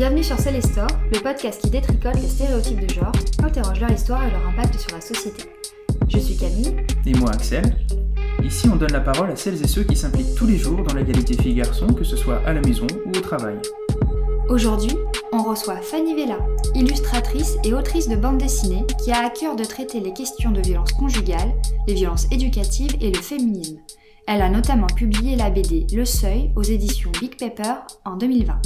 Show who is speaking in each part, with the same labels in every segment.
Speaker 1: Bienvenue sur Célestor, le podcast qui détricote les stéréotypes de genre, interroge leur histoire et leur impact sur la société. Je suis Camille.
Speaker 2: Et moi Axel. Ici on donne la parole à celles et ceux qui s'impliquent tous les jours dans l'égalité filles-garçons, que ce soit à la maison ou au travail.
Speaker 1: Aujourd'hui, on reçoit Fanny Vella, illustratrice et autrice de bande dessinée qui a à cœur de traiter les questions de violence conjugale, les violences éducatives et le féminisme. Elle a notamment publié la BD Le Seuil aux éditions Big Pepper en 2020.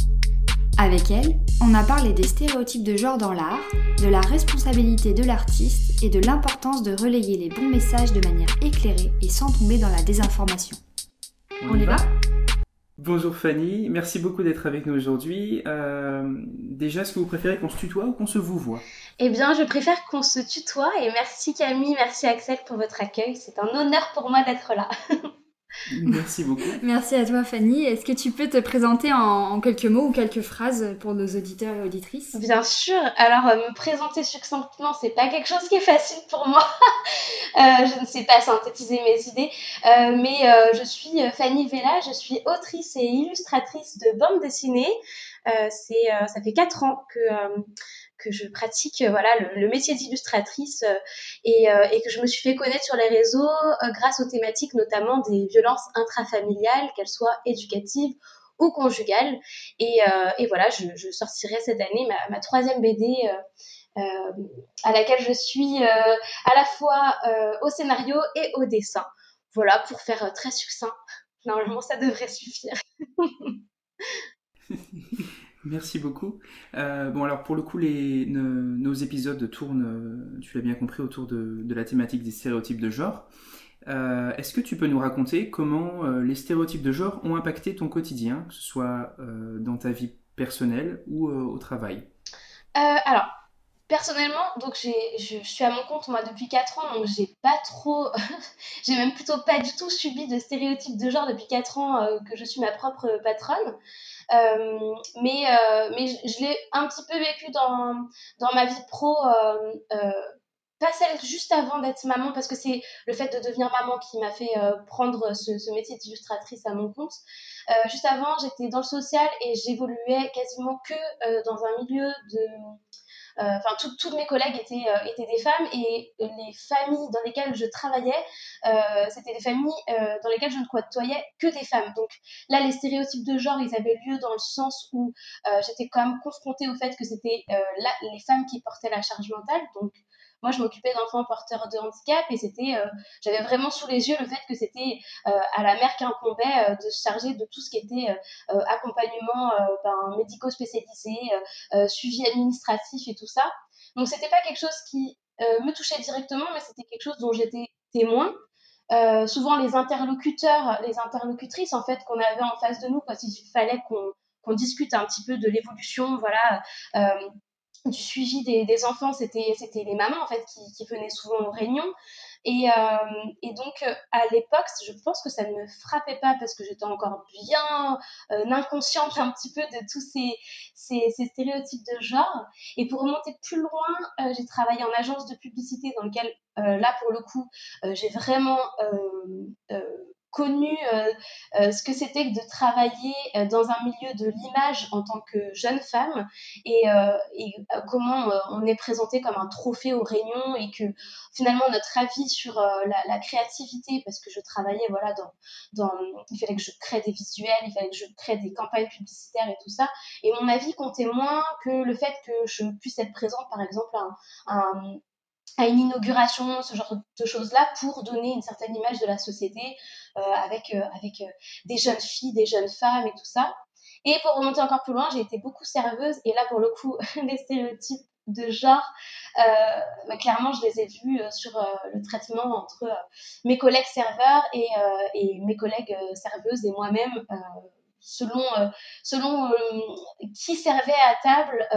Speaker 1: Avec elle, on a parlé des stéréotypes de genre dans l'art, de la responsabilité de l'artiste et de l'importance de relayer les bons messages de manière éclairée et sans tomber dans la désinformation. On, y va,
Speaker 2: Bonjour Fanny, merci beaucoup d'être avec nous aujourd'hui. Euh, déjà, est-ce que vous préférez qu'on se tutoie ou qu'on se vous voit?
Speaker 3: Eh bien, je préfère qu'on se tutoie et merci Camille, merci Axel pour votre accueil. C'est un honneur pour moi d'être là.
Speaker 2: Merci beaucoup.
Speaker 1: Merci à toi Fanny. Est-ce que tu peux te présenter en, quelques mots ou quelques phrases pour nos auditeurs et auditrices?
Speaker 3: Bien sûr. Alors euh, me présenter succinctement, c'est pas quelque chose qui est facile pour moi. Euh, je ne sais pas synthétiser mes idées, euh, mais je suis Fanny Vella, je suis autrice et illustratrice de bande dessinée. c'est ça fait quatre ans que que je pratique euh, voilà le, métier d'illustratrice euh, et, euh, et, que je me suis fait connaître sur les réseaux grâce aux thématiques notamment des violences intrafamiliales, qu'elles soient éducatives ou conjugales. Et, et voilà, je, sortirai cette année ma, ma troisième BD. À laquelle je suis à la fois au scénario et au dessin. Voilà, pour faire très succinct. Normalement, ça devrait suffire.
Speaker 2: Merci beaucoup. Euh, bon, alors pour le coup, nos, épisodes tournent, euh, tu l'as bien compris, autour de, la thématique des stéréotypes de genre. Euh, est-ce que tu peux nous raconter comment les stéréotypes de genre ont impacté ton quotidien, que ce soit dans ta vie personnelle ou au travail?
Speaker 3: Alors, personnellement, donc je suis à mon compte moi depuis 4 ans, donc j'ai pas trop, j'ai même plutôt pas du tout subi de stéréotypes de genre depuis 4 ans que je suis ma propre patronne. Euh, mais euh, mais je, l'ai un petit peu vécu dans, ma vie pro euh, pas celle juste avant d'être maman, parce que c'est le fait de devenir maman qui m'a fait prendre ce métier d'illustratrice à mon compte. juste avant, j'étais dans le social et j'évoluais quasiment que dans un milieu de euh, enfin toutes mes collègues étaient, euh, étaient des femmes et les familles dans lesquelles je travaillais, euh, c'était des familles dans lesquelles je ne côtoyais que des femmes. Donc là, les stéréotypes de genre, ils avaient lieu dans le sens où j'étais quand même confrontée au fait que c'était les femmes qui portaient la charge mentale. Donc moi, je m'occupais d'enfants porteurs de handicap et c'était, euh, j'avais vraiment sous les yeux le fait que c'était euh, à la mère qui incombait euh, de se charger de tout ce qui était accompagnement ben, médico spécialisé, suivi administratif et tout ça. Donc, c'était pas quelque chose qui me touchait directement, mais c'était quelque chose dont j'étais témoin. souvent les interlocuteurs, les interlocutrices en fait qu'on avait en face de nous quand il fallait qu'on discute un petit peu de l'évolution, voilà, du suivi des, des enfants, c'était c'était les mamans en fait qui, qui venaient souvent aux réunions. Et, euh, et donc euh, à l'époque, je pense que ça ne me frappait pas parce que j'étais encore bien euh, inconsciente un petit peu de tous ces, ces, ces, stéréotypes de genre. Et pour remonter plus loin, euh, j'ai travaillé en agence de publicité dans lequel là pour le coup j'ai vraiment connu euh, euh, ce que c'était que de travailler euh, dans un milieu de l'image en tant que jeune femme et, comment on est présenté comme un trophée aux réunions et que finalement notre avis sur la, créativité, parce que je travaillais voilà dans, il fallait que je crée des visuels, il fallait que je crée des campagnes publicitaires et tout ça, et mon avis comptait moins que le fait que je puisse être présente par exemple à un une inauguration, ce genre de choses-là, pour donner une certaine image de la société euh, avec, euh, avec euh, des jeunes filles, des jeunes femmes et tout ça. Et pour remonter encore plus loin, j'ai été beaucoup serveuse, et là, pour le coup, les stéréotypes de genre, bah, clairement, je les ai vus sur le traitement entre mes collègues serveurs et, et mes collègues serveuses et moi-même selon, selon qui servait à table,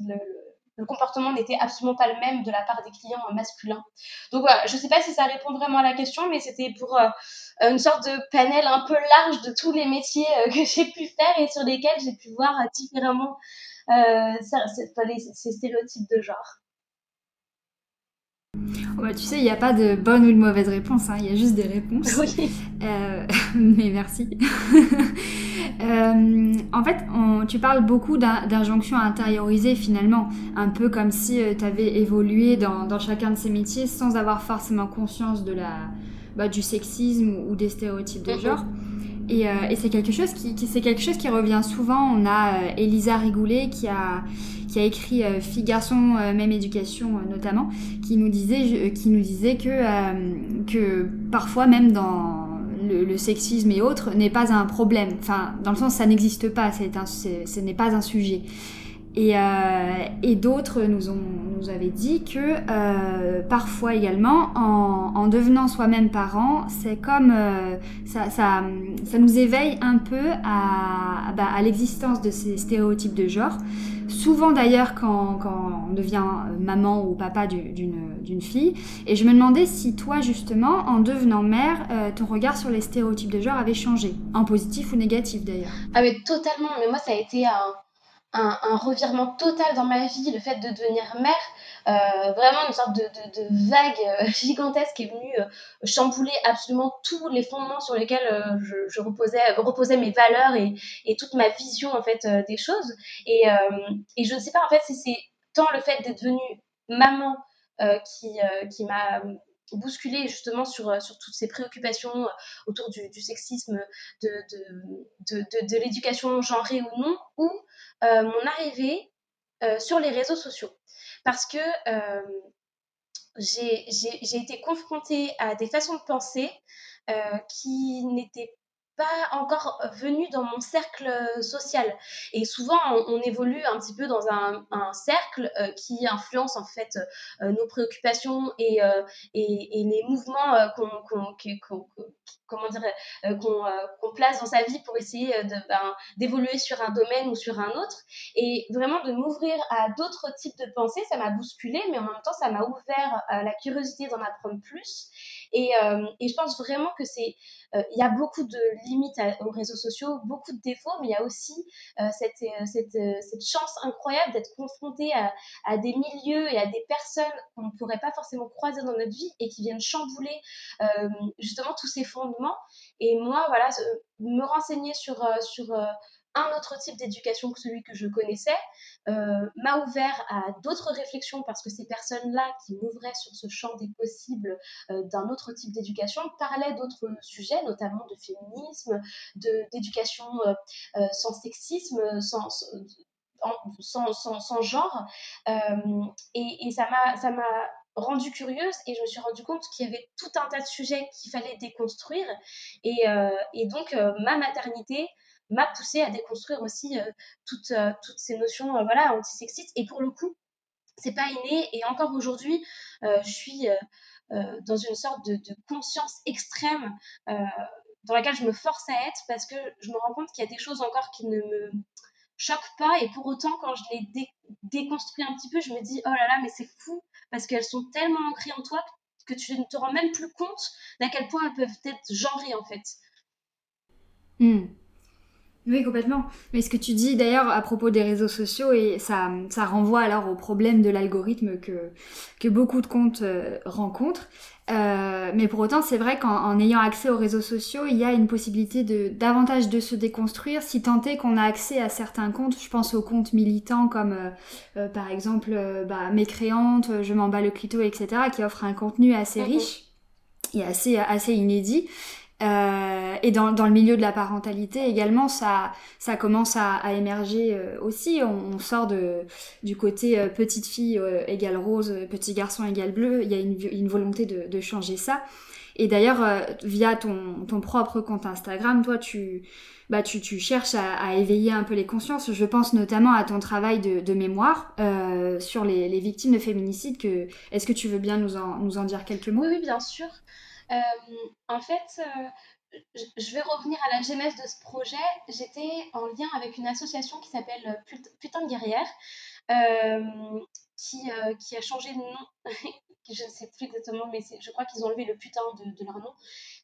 Speaker 3: le, le comportement n'était absolument pas le même de la part des clients masculins. Donc voilà, je ne sais pas si ça répond vraiment à la question, mais c'était pour euh, une sorte de panel un peu large de tous les métiers euh, que j'ai pu faire et sur lesquels j'ai pu voir différemment euh, ces, stéréotypes de genre.
Speaker 1: bah, tu sais, il n'y a pas de bonne ou de mauvaise réponse, hein. il y a juste des réponses.
Speaker 3: Oui.
Speaker 1: mais merci. En fait, tu parles beaucoup d'injonctions intériorisées finalement, un peu comme si tu avais évolué dans, chacun de ces métiers sans avoir forcément conscience de la, bah, du sexisme ou, des stéréotypes de genre. Et, c'est quelque chose qui, c'est quelque chose qui revient souvent. On a Elisa Rigoulet qui a qui a écrit euh, Fille garçon euh, même éducation euh, notamment, qui nous disait qui nous disait que que parfois même dans le, sexisme et autres n'est pas un problème. Enfin, dans le sens ça n'existe pas, ce n'est pas un sujet. Et, et d'autres nous, ont, nous avaient dit que parfois également, en, en devenant soi-même parent, c'est comme ça, ça, ça, nous éveille un peu à, bah, à l'existence de ces stéréotypes de genre. Souvent d'ailleurs quand, on devient maman ou papa d'une fille. Et je me demandais si toi justement, en devenant mère, euh, ton regard sur les stéréotypes de genre avait changé, en positif ou négatif d'ailleurs.
Speaker 3: Ah mais totalement, mais moi ça a été un, un, revirement total dans ma vie, le fait de devenir mère. Euh, vraiment une sorte de, de, vague euh, gigantesque est venue euh, chambouler absolument tous les fondements sur lesquels je, reposais, reposais mes valeurs et, et, toute ma vision en fait des choses. Et, et je ne sais pas en fait si c'est tant le fait d'être devenue maman qui, qui m'a bousculé justement sur, sur toutes ces préoccupations autour du, sexisme, de, de, de l'éducation genrée ou non, ou mon arrivée sur les réseaux sociaux. Parce que euh, j'ai été confrontée à des façons de penser euh, qui n'étaient pas encore venu dans mon cercle social. Et souvent, on, évolue un petit peu dans un, cercle euh, qui influence en fait euh, nos préoccupations et, euh, les mouvements qu'on place dans sa vie pour essayer ben, d'évoluer sur un domaine ou sur un autre. Et vraiment de m'ouvrir à d'autres types de pensées, ça m'a bousculé, mais en même temps, ça m'a ouvert la curiosité d'en apprendre plus. Et, et, je pense vraiment que c'est euh, il y a beaucoup de limites aux réseaux sociaux, beaucoup de défauts, mais il y a aussi euh, cette, euh, cette, cette, chance incroyable d'être confronté à, à, des milieux et à des personnes qu'on ne pourrait pas forcément croiser dans notre vie et qui viennent chambouler justement tous ces fondements. Et moi, voilà, me renseigner sur, sur un autre type d'éducation que celui que je connaissais, euh, m'a ouvert à d'autres réflexions parce que ces personnes-là qui m'ouvraient sur ce champ des possibles euh, d'un autre type d'éducation parlaient d'autres sujets, notamment de féminisme, d'éducation euh, sans sexisme, sans, sans, sans, genre. et, et ça m'a rendu curieuse et je me suis rendu compte qu'il y avait tout un tas de sujets qu'il fallait déconstruire. Et, et donc, ma maternité m'a poussé à déconstruire aussi toutes, toutes ces notions voilà, antisexistes. Et pour le coup, c'est pas inné. Et encore aujourd'hui, je suis dans une sorte de, conscience extrême dans laquelle je me force à être parce que je me rends compte qu'il y a des choses encore qui ne me choquent pas. Et pour autant, quand je les déconstruis un petit peu, je me dis, oh là là, mais c'est fou parce qu'elles sont tellement ancrées en toi que tu ne te rends même plus compte d'à quel point elles peuvent être genrées en fait.
Speaker 1: Hmm. Oui, complètement. Mais ce que tu dis d'ailleurs à propos des réseaux sociaux, et ça, ça renvoie alors au problème de l'algorithme que, que beaucoup de comptes euh, rencontrent. Euh, mais pour autant, c'est vrai qu'en ayant accès aux réseaux sociaux, il y a une possibilité de davantage de se déconstruire si tant est qu'on a accès à certains comptes. Je pense aux comptes militants comme euh, euh, par exemple bah, Mécréante, Je m'en bats le clito, etc., qui offrent un contenu assez riche et assez, assez inédit. Euh, et dans, dans, le milieu de la parentalité également, ça, ça commence à, à émerger euh, aussi. On, sort de, du côté euh, petite fille égale rose, petit garçon égale bleu. Il y a une, une volonté de, de, changer ça. Et d'ailleurs, via ton, ton, propre compte Instagram, toi, tu, bah, tu, tu cherches à, à, éveiller un peu les consciences. Je pense notamment à ton travail de, de mémoire sur les, les, victimes de féminicide. Est-ce que tu veux bien nous en, nous en dire quelques mots?
Speaker 3: Oui, bien sûr. Euh, en fait, euh, je vais revenir à la genèse de ce projet. J'étais en lien avec une association qui s'appelle Putain de guerrière, euh, qui, qui, a changé de nom. je ne sais plus exactement, mais je crois qu'ils ont enlevé le putain de, leur nom.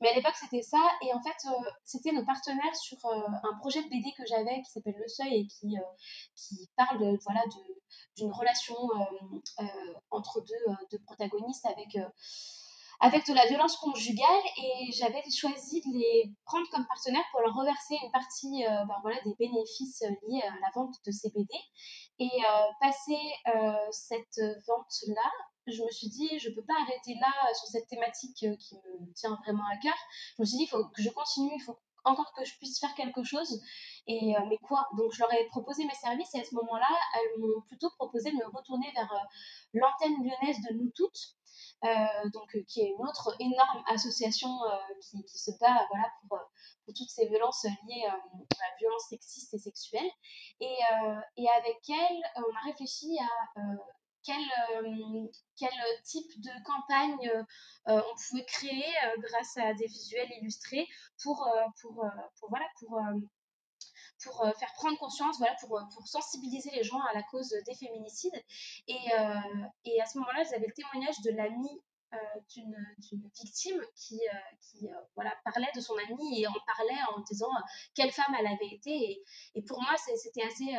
Speaker 3: Mais à l'époque, c'était ça. Et en fait, c'était nos partenaires sur un projet de BD que j'avais qui s'appelle Le Seuil et qui, qui parle de, d'une relation entre deux, deux, protagonistes avec avec de la violence conjugale et j'avais choisi de les prendre comme partenaires pour leur reverser une partie euh, ben des bénéfices liés à la vente de CBD. Et euh, euh, cette vente-là, je me suis dit, je ne peux pas arrêter là sur cette thématique qui me tient vraiment à cœur. Je me suis dit, il faut que je continue, encore que je puisse faire quelque chose. Et mais quoi Donc je leur ai proposé mes services et à ce moment-là, elles m'ont plutôt proposé de me retourner vers l'antenne lyonnaise de Nous Toutes, euh, donc, euh, qui est une autre énorme association euh, qui, qui, se bat voilà, pour, pour, toutes ces violences liées à la violence sexiste et sexuelle. Et, et avec elle, on a réfléchi à quel, quel, type de campagne on pouvait créer grâce à des visuels illustrés pour, pour, pour, voilà, pour pour euh, faire prendre conscience, voilà, pour, euh, pour, sensibiliser les gens à la cause des féminicides. Et, euh, et à ce moment-là, j'avais le témoignage de l'ami d'une victime qui, qui voilà, parlait de son amie et en parlait en disant quelle femme elle avait été. Et, et pour moi, c'était assez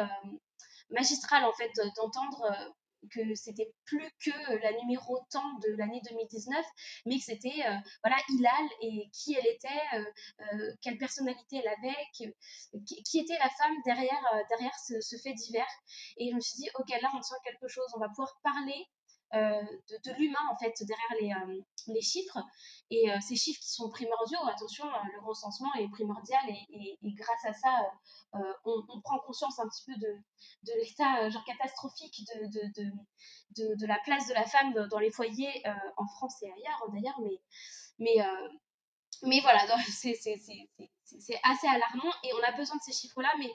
Speaker 3: magistral en fait d'entendre que c'était plus que la numéro temps de l'année 2019, mais que c'était euh, voilà Hilal et qui elle était, euh, euh, quelle personnalité elle avait, qui, était la femme derrière, derrière ce, ce, fait divers. Et je me suis dit, ok, là on sent quelque chose, on va pouvoir parler euh, de, l'humain en fait derrière les, euh, chiffres. Et euh, ces chiffres qui sont primordiaux attention le recensement est primordial et, grâce à ça on, prend conscience un petit peu de, l'état genre catastrophique de, de, de, la place de la femme dans les foyers en France et ailleurs d'ailleurs. Mais mais mais voilà c'est assez alarmant et on a besoin de ces chiffres là mais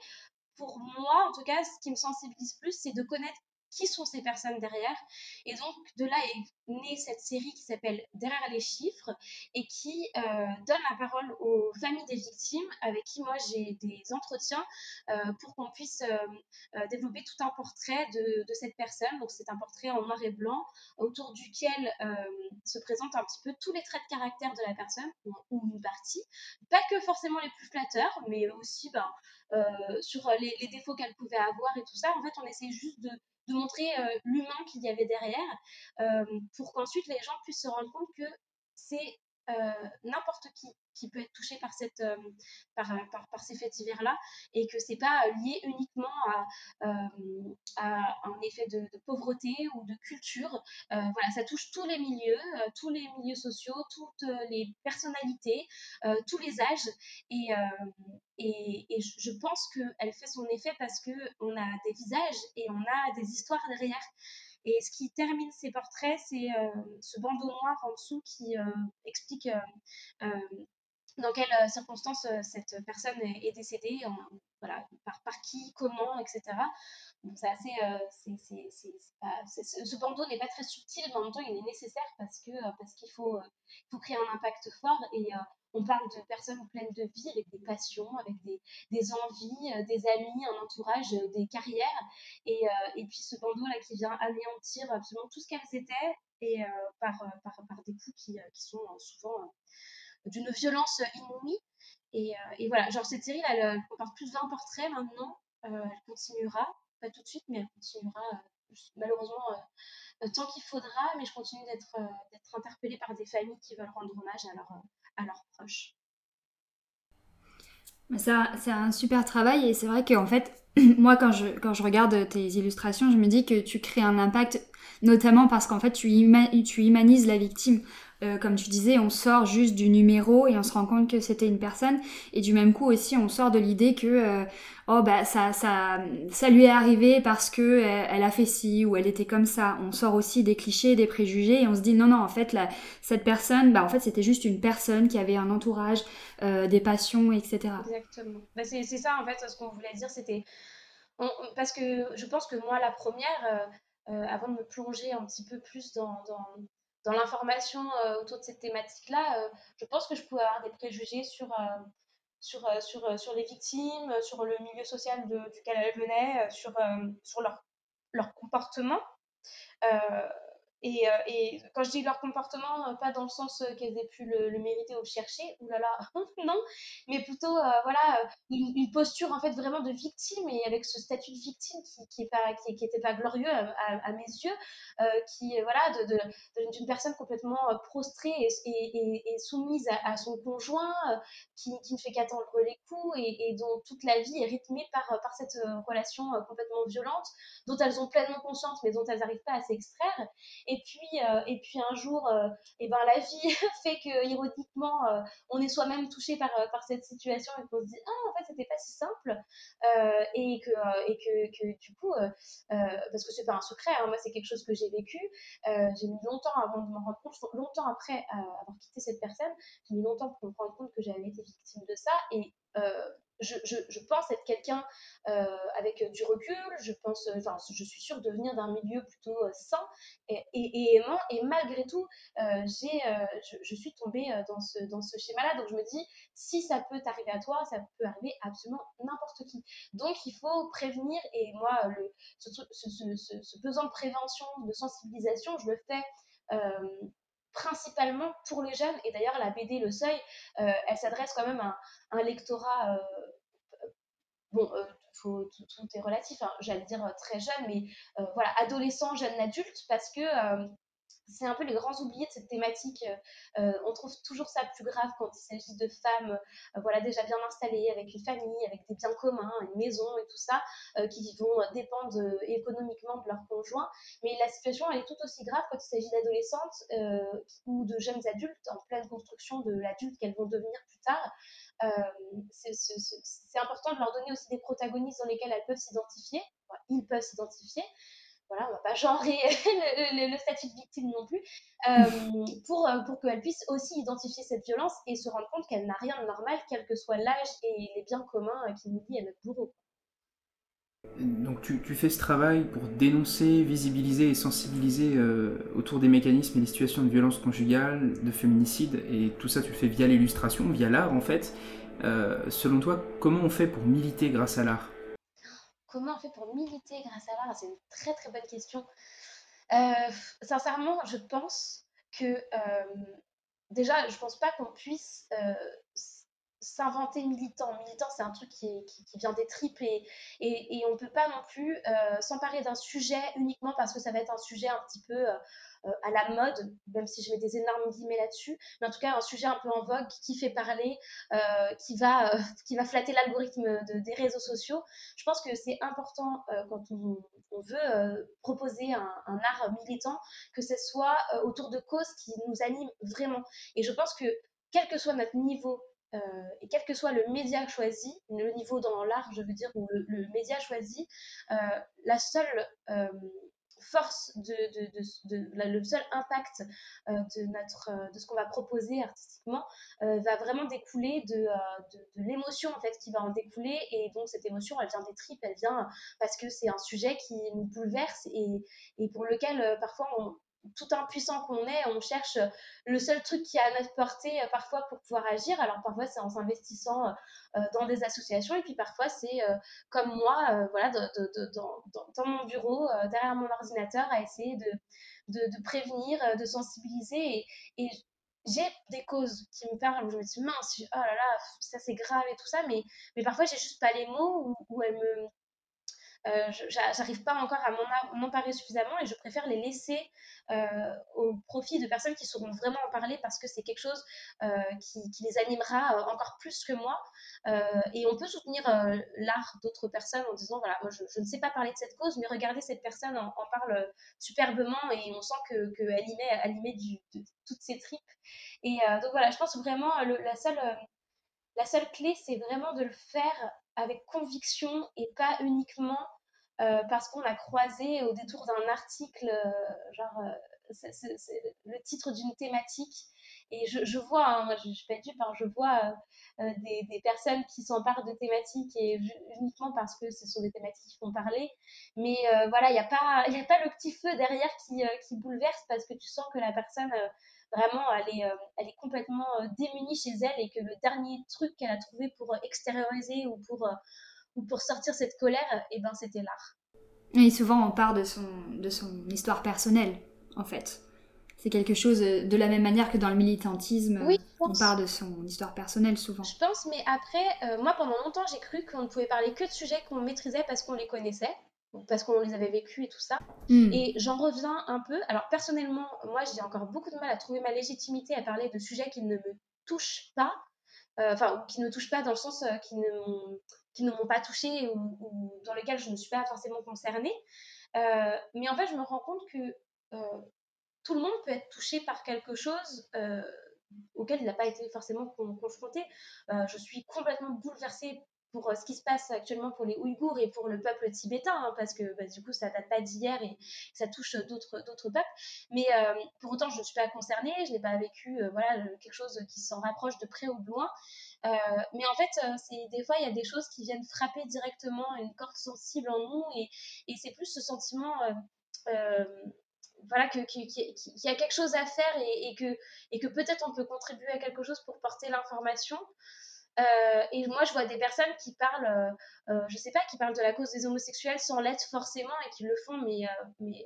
Speaker 3: pour moi, en tout cas, ce qui me sensibilise plus, c'est de connaître qui sont ces personnes derrière. Et donc, de là est née cette série qui s'appelle Derrière les chiffres et qui euh, donne la parole aux familles des victimes avec qui moi j'ai des entretiens euh, pour qu'on puisse euh, développer tout un portrait de, de cette personne. Donc, c'est un portrait en noir et blanc autour duquel se présentent un petit peu tous les traits de caractère de la personne ou, une partie. Pas que forcément les plus flatteurs, mais aussi ben, sur les, les défauts qu'elle pouvait avoir et tout ça. En fait, on essaie juste de de montrer euh, l'humain qu'il y avait derrière, euh, pour qu'ensuite les gens puissent se rendre compte que c'est n'importe qui qui peut être touché par, cette, par, par, ces faits divers-là et que c'est pas lié uniquement à, à un effet de, pauvreté ou de culture. voilà, ça touche tous les milieux, tous les milieux sociaux, toutes les personnalités, tous les âges et, et, et, je pense qu'elle fait son effet parce qu'on a des visages et on a des histoires derrière. Et ce qui termine ces portraits, c'est euh, ce bandeau noir en dessous qui euh, explique euh, dans quelles circonstances cette personne est, décédée, voilà, par, qui, comment, etc. c'est assez, ce bandeau n'est pas très subtil, mais en même temps il est nécessaire parce que parce qu'il faut, faut créer un impact fort et on parle de personnes pleines de vie, avec des passions, avec des, des envies, euh, des amis, un entourage, euh, des carrières. Et, euh, et puis ce bandeau-là qui vient anéantir absolument tout ce qu'elles étaient et par, par, par, des coups qui, qui sont souvent d'une violence inouïe. Et, et, voilà, genre cette série, elle, elle comporte plus de 20 portraits maintenant. elle continuera, pas tout de suite, mais elle continuera malheureusement tant qu'il faudra, mais je continue d'être interpellée par des familles qui veulent rendre hommage à leur, à leurs proches.
Speaker 1: Ça, c'est un super travail et c'est vrai qu'en fait, moi, quand je, quand je regarde tes illustrations, je me dis que tu crées un impact, notamment parce qu'en fait, tu, tu humanises la victime. Euh, comme tu disais, on sort juste du numéro et on se rend compte que c'était une personne. Et du même coup aussi, on sort de l'idée que euh, oh bah ça, ça, ça lui est arrivé parce que euh, elle, a fait ci ou elle était comme ça. On sort aussi des clichés, des préjugés et on se dit non non en fait cette personne, bah en fait c'était juste une personne qui avait un entourage, des passions, etc.
Speaker 3: Exactement. Bah, c'est ça en fait ce qu'on voulait dire, c'était parce que je pense que moi la première. avant de me plonger un petit peu plus dans, dans l'information euh, autour de cette thématique-là, euh, je pense que je pouvais avoir des préjugés sur, euh, sur, sur, sur les victimes, sur le milieu social duquel elles venaient, sur, sur leur, leur comportement. Et, quand je dis leur comportement, pas dans le sens qu'elles aient pu le, mériter ou le chercher, oulala, non, mais plutôt voilà une, posture en fait vraiment de victime et avec ce statut de victime qui qui est pas glorieux à, mes yeux, qui voilà d'une personne complètement prostrée et, soumise à, son conjoint, qui, ne fait qu'attendre les coups et, dont toute la vie est rythmée par cette relation complètement violente, dont elles ont pleinement conscience mais dont elles n'arrivent pas à s'extraire. Et puis, euh, et puis un jour, et euh, eh ben, la vie fait que, ironiquement, euh, on est soi-même touché par, par cette situation et qu'on se dit, ah, en fait, c'était pas si simple. et, que, et que, que, du coup, parce que c'est pas un secret, hein, moi, c'est quelque chose que j'ai vécu. j'ai mis longtemps avant de me rendre compte, longtemps après avoir quitté cette personne, j'ai mis longtemps pour me rendre compte que j'avais été victime de ça. Et je, je, je, pense être quelqu'un euh, avec du recul, je pense, enfin, je suis sûre de venir d'un milieu plutôt euh, sain et, et, aimant, et malgré tout, euh, j'ai, je, je, suis tombée dans ce, dans ce schéma-là. Donc je me dis, si ça peut t'arriver à toi, ça peut arriver absolument n'importe qui. Donc il faut prévenir, et moi, le, ce, ce, ce, ce besoin de prévention, de sensibilisation, je le fais principalement pour les jeunes. Et d'ailleurs, la BD Le Seuil, euh, elle s'adresse quand même à un, lectorat. Euh, bon, euh, tout, est relatif, hein, j'allais dire très jeune, mais voilà, adolescent, jeune adulte, parce que c'est un peu les grands oubliés de cette thématique. Euh, on trouve toujours ça plus grave quand il s'agit de femmes euh, voilà, déjà bien installées, avec une famille, avec des biens communs, une maison et tout ça, euh, qui vont dépendre économiquement de leur conjoint. Mais la situation, elle est tout aussi grave quand il s'agit d'adolescentes ou de jeunes adultes en pleine construction de l'adulte qu'elles vont devenir plus tard. c'est important de leur donner aussi des protagonistes dans lesquels elles peuvent s'identifier. ils peuvent s'identifier voilà, on va pas genrer le, statut de victime non plus, euh, pour, euh, pour qu'elle puisse aussi identifier cette violence et se rendre compte qu'elle n'a rien de normal, quel que soit l'âge et les biens communs euh, qui nous lient à notre bourreau.
Speaker 2: Donc tu, tu, fais ce travail pour dénoncer, visibiliser et sensibiliser autour des mécanismes et des situations de violence conjugale, de féminicide, et tout ça tu le fais via l'illustration, via l'art en fait. selon toi, comment on fait pour militer grâce à l'art?
Speaker 3: Comment on fait pour militer grâce à l'art? C'est une très très bonne question. Euh, sincèrement, je pense que euh, déjà, je pense pas qu'on puisse euh, s'inventer militant. Militant, c'est un truc qui, vient des tripes et, et, on ne peut pas non plus s'emparer d'un sujet uniquement parce que ça va être un sujet un petit peu euh, à la mode, même si je mets des énormes guillemets là-dessus, mais en tout cas un sujet un peu en vogue qui fait parler, euh, qui, va, euh, qui va flatter l'algorithme des réseaux sociaux. Je pense que c'est important quand on, veut proposer un, art militant que ce soit autour de causes qui nous animent vraiment. Et je pense que quel que soit notre niveau et quel que soit le média choisi, le niveau dans l'art, je veux dire, ou le, média choisi, la seule force de, le seul impact euh, de notre euh, de ce qu'on va proposer artistiquement euh, va vraiment découler de, l'émotion en fait qui va en découler. Et donc cette émotion elle vient des tripes elle vient parce que c'est un sujet qui nous bouleverse et, et pour lequel parfois on, tout impuissant qu'on est, on cherche le seul truc qui est à notre portée euh, parfois pour pouvoir agir. Alors parfois c'est en s'investissant euh, dans des associations et puis parfois c'est euh, comme moi, voilà, dans, mon bureau, derrière mon ordinateur, à essayer de, prévenir, de sensibiliser et, j'ai des causes qui me parlent où je me dis mince, oh là là, ça c'est grave et tout ça, mais, mais parfois j'ai juste pas les mots ou, elles me, euh, j'arrive pas encore à m'en emparer suffisamment et je préfère les laisser euh, au profit de personnes qui sauront vraiment en parler parce que c'est quelque chose euh, qui, les animera encore plus que moi. et on peut soutenir l'art d'autres personnes en disant voilà, moi je, ne sais pas parler de cette cause, mais regardez, cette personne en, parle superbement et on sent qu'elle que y met, elle du, de toutes ses tripes. Et donc voilà, je pense vraiment la seule la seule clé, c'est vraiment de le faire avec conviction et pas uniquement euh, parce qu'on a croisé au détour d'un article, euh, genre, euh, c'est le titre d'une thématique. Et je, vois, hein, moi je, je suis pas dupe, je vois des, personnes qui s'emparent de thématiques et uniquement parce que ce sont des thématiques qui font parler. Mais voilà, il n'y a, pas, a pas le petit feu derrière qui, qui, bouleverse parce que tu sens que la personne vraiment, elle est, elle est complètement démunie chez elle et que le dernier truc qu'elle a trouvé pour extérioriser ou pour, ou pour sortir cette colère, et eh ben, c'était l'art.
Speaker 1: Et souvent, on part de son, de son histoire personnelle. en fait. C'est quelque chose de la même manière que dans le militantisme,
Speaker 3: oui,
Speaker 1: on parle de son histoire personnelle souvent.
Speaker 3: Je pense, mais après, moi pendant longtemps j'ai cru qu'on ne pouvait parler que de sujets qu'on maîtrisait parce qu'on les connaissait parce qu'on les avait vécus et tout ça. Hmm. Et j'en reviens un peu. Alors personnellement, moi j'ai encore beaucoup de mal à trouver ma légitimité à parler de sujets qui ne me touchent pas, euh, enfin qui ne touchent pas dans le sens euh, qui ne qui ne m'ont pas touché ou, dans lesquels je ne suis pas forcément concernée. Euh, mais en fait, je me rends compte que tout le monde peut être touché par quelque chose auquel il n'a pas été forcément confronté. je suis complètement bouleversée pour euh, ce qui se passe actuellement pour les Ouïghours et pour le peuple tibétain, hein, parce que bah, du coup ça date pas d'hier et ça touche d'autres d'autres peuples. Mais euh, pour autant, je ne suis pas concernée, je n'ai pas vécu euh, voilà quelque chose qui s'en rapproche de près ou de loin. mais en fait, des fois il y a des choses qui viennent frapper directement une corde sensible en nous et, c'est plus ce sentiment voilà qu'il y a quelque chose à faire et que, et que peut-être on peut contribuer à quelque chose pour porter l'information. Euh, et moi, je vois des personnes qui parlent, euh, euh, je sais pas, qui parlent de la cause des homosexuels sans l'être forcément et qui le font, mais, mais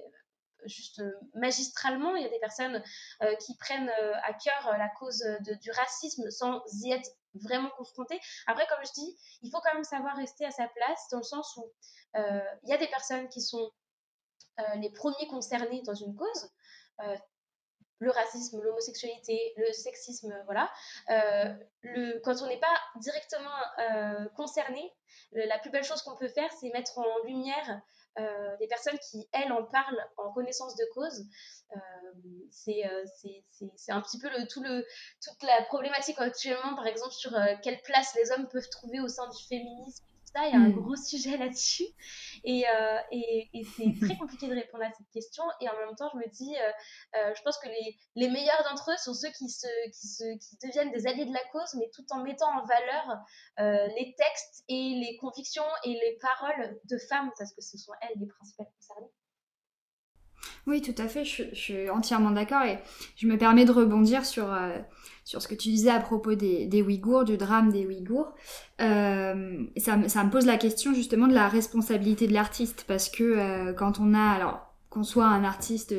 Speaker 3: juste magistralement. Il y a des personnes qui prennent à cœur la cause du racisme sans y être vraiment confrontées. Après, comme je dis, il faut quand même savoir rester à sa place dans le sens où il y a des personnes qui sont les premiers concernés dans une cause le racisme, l'homosexualité, le sexisme, voilà. Euh, le, quand on n'est pas directement euh, concerné, la plus belle chose qu'on peut faire, c'est mettre en lumière euh, les personnes qui, elles, en parlent en connaissance de cause. c'est un petit peu le, tout le, toute la problématique actuellement, par exemple, sur quelle place les hommes peuvent trouver au sein du féminisme il y a un hmm. gros sujet là-dessus. Et, euh, et, et c'est très compliqué de répondre à cette question. Et en même temps, je me dis, euh, euh, je pense que les, les meilleurs d'entre eux sont ceux qui, se, qui, se, qui deviennent des alliés de la cause, mais tout en mettant en valeur les textes et les convictions et les paroles de femmes, parce que ce sont elles les principales concernées.
Speaker 1: Oui, tout à fait, je, suis entièrement d'accord et je me permets de rebondir sur, euh, sur ce que tu disais à propos des, des Ouïghours, du drame des Ouïghours. Euh, ça, ça, me pose la question justement de la responsabilité de l'artiste parce que euh, quand on a, alors qu'on soit un artiste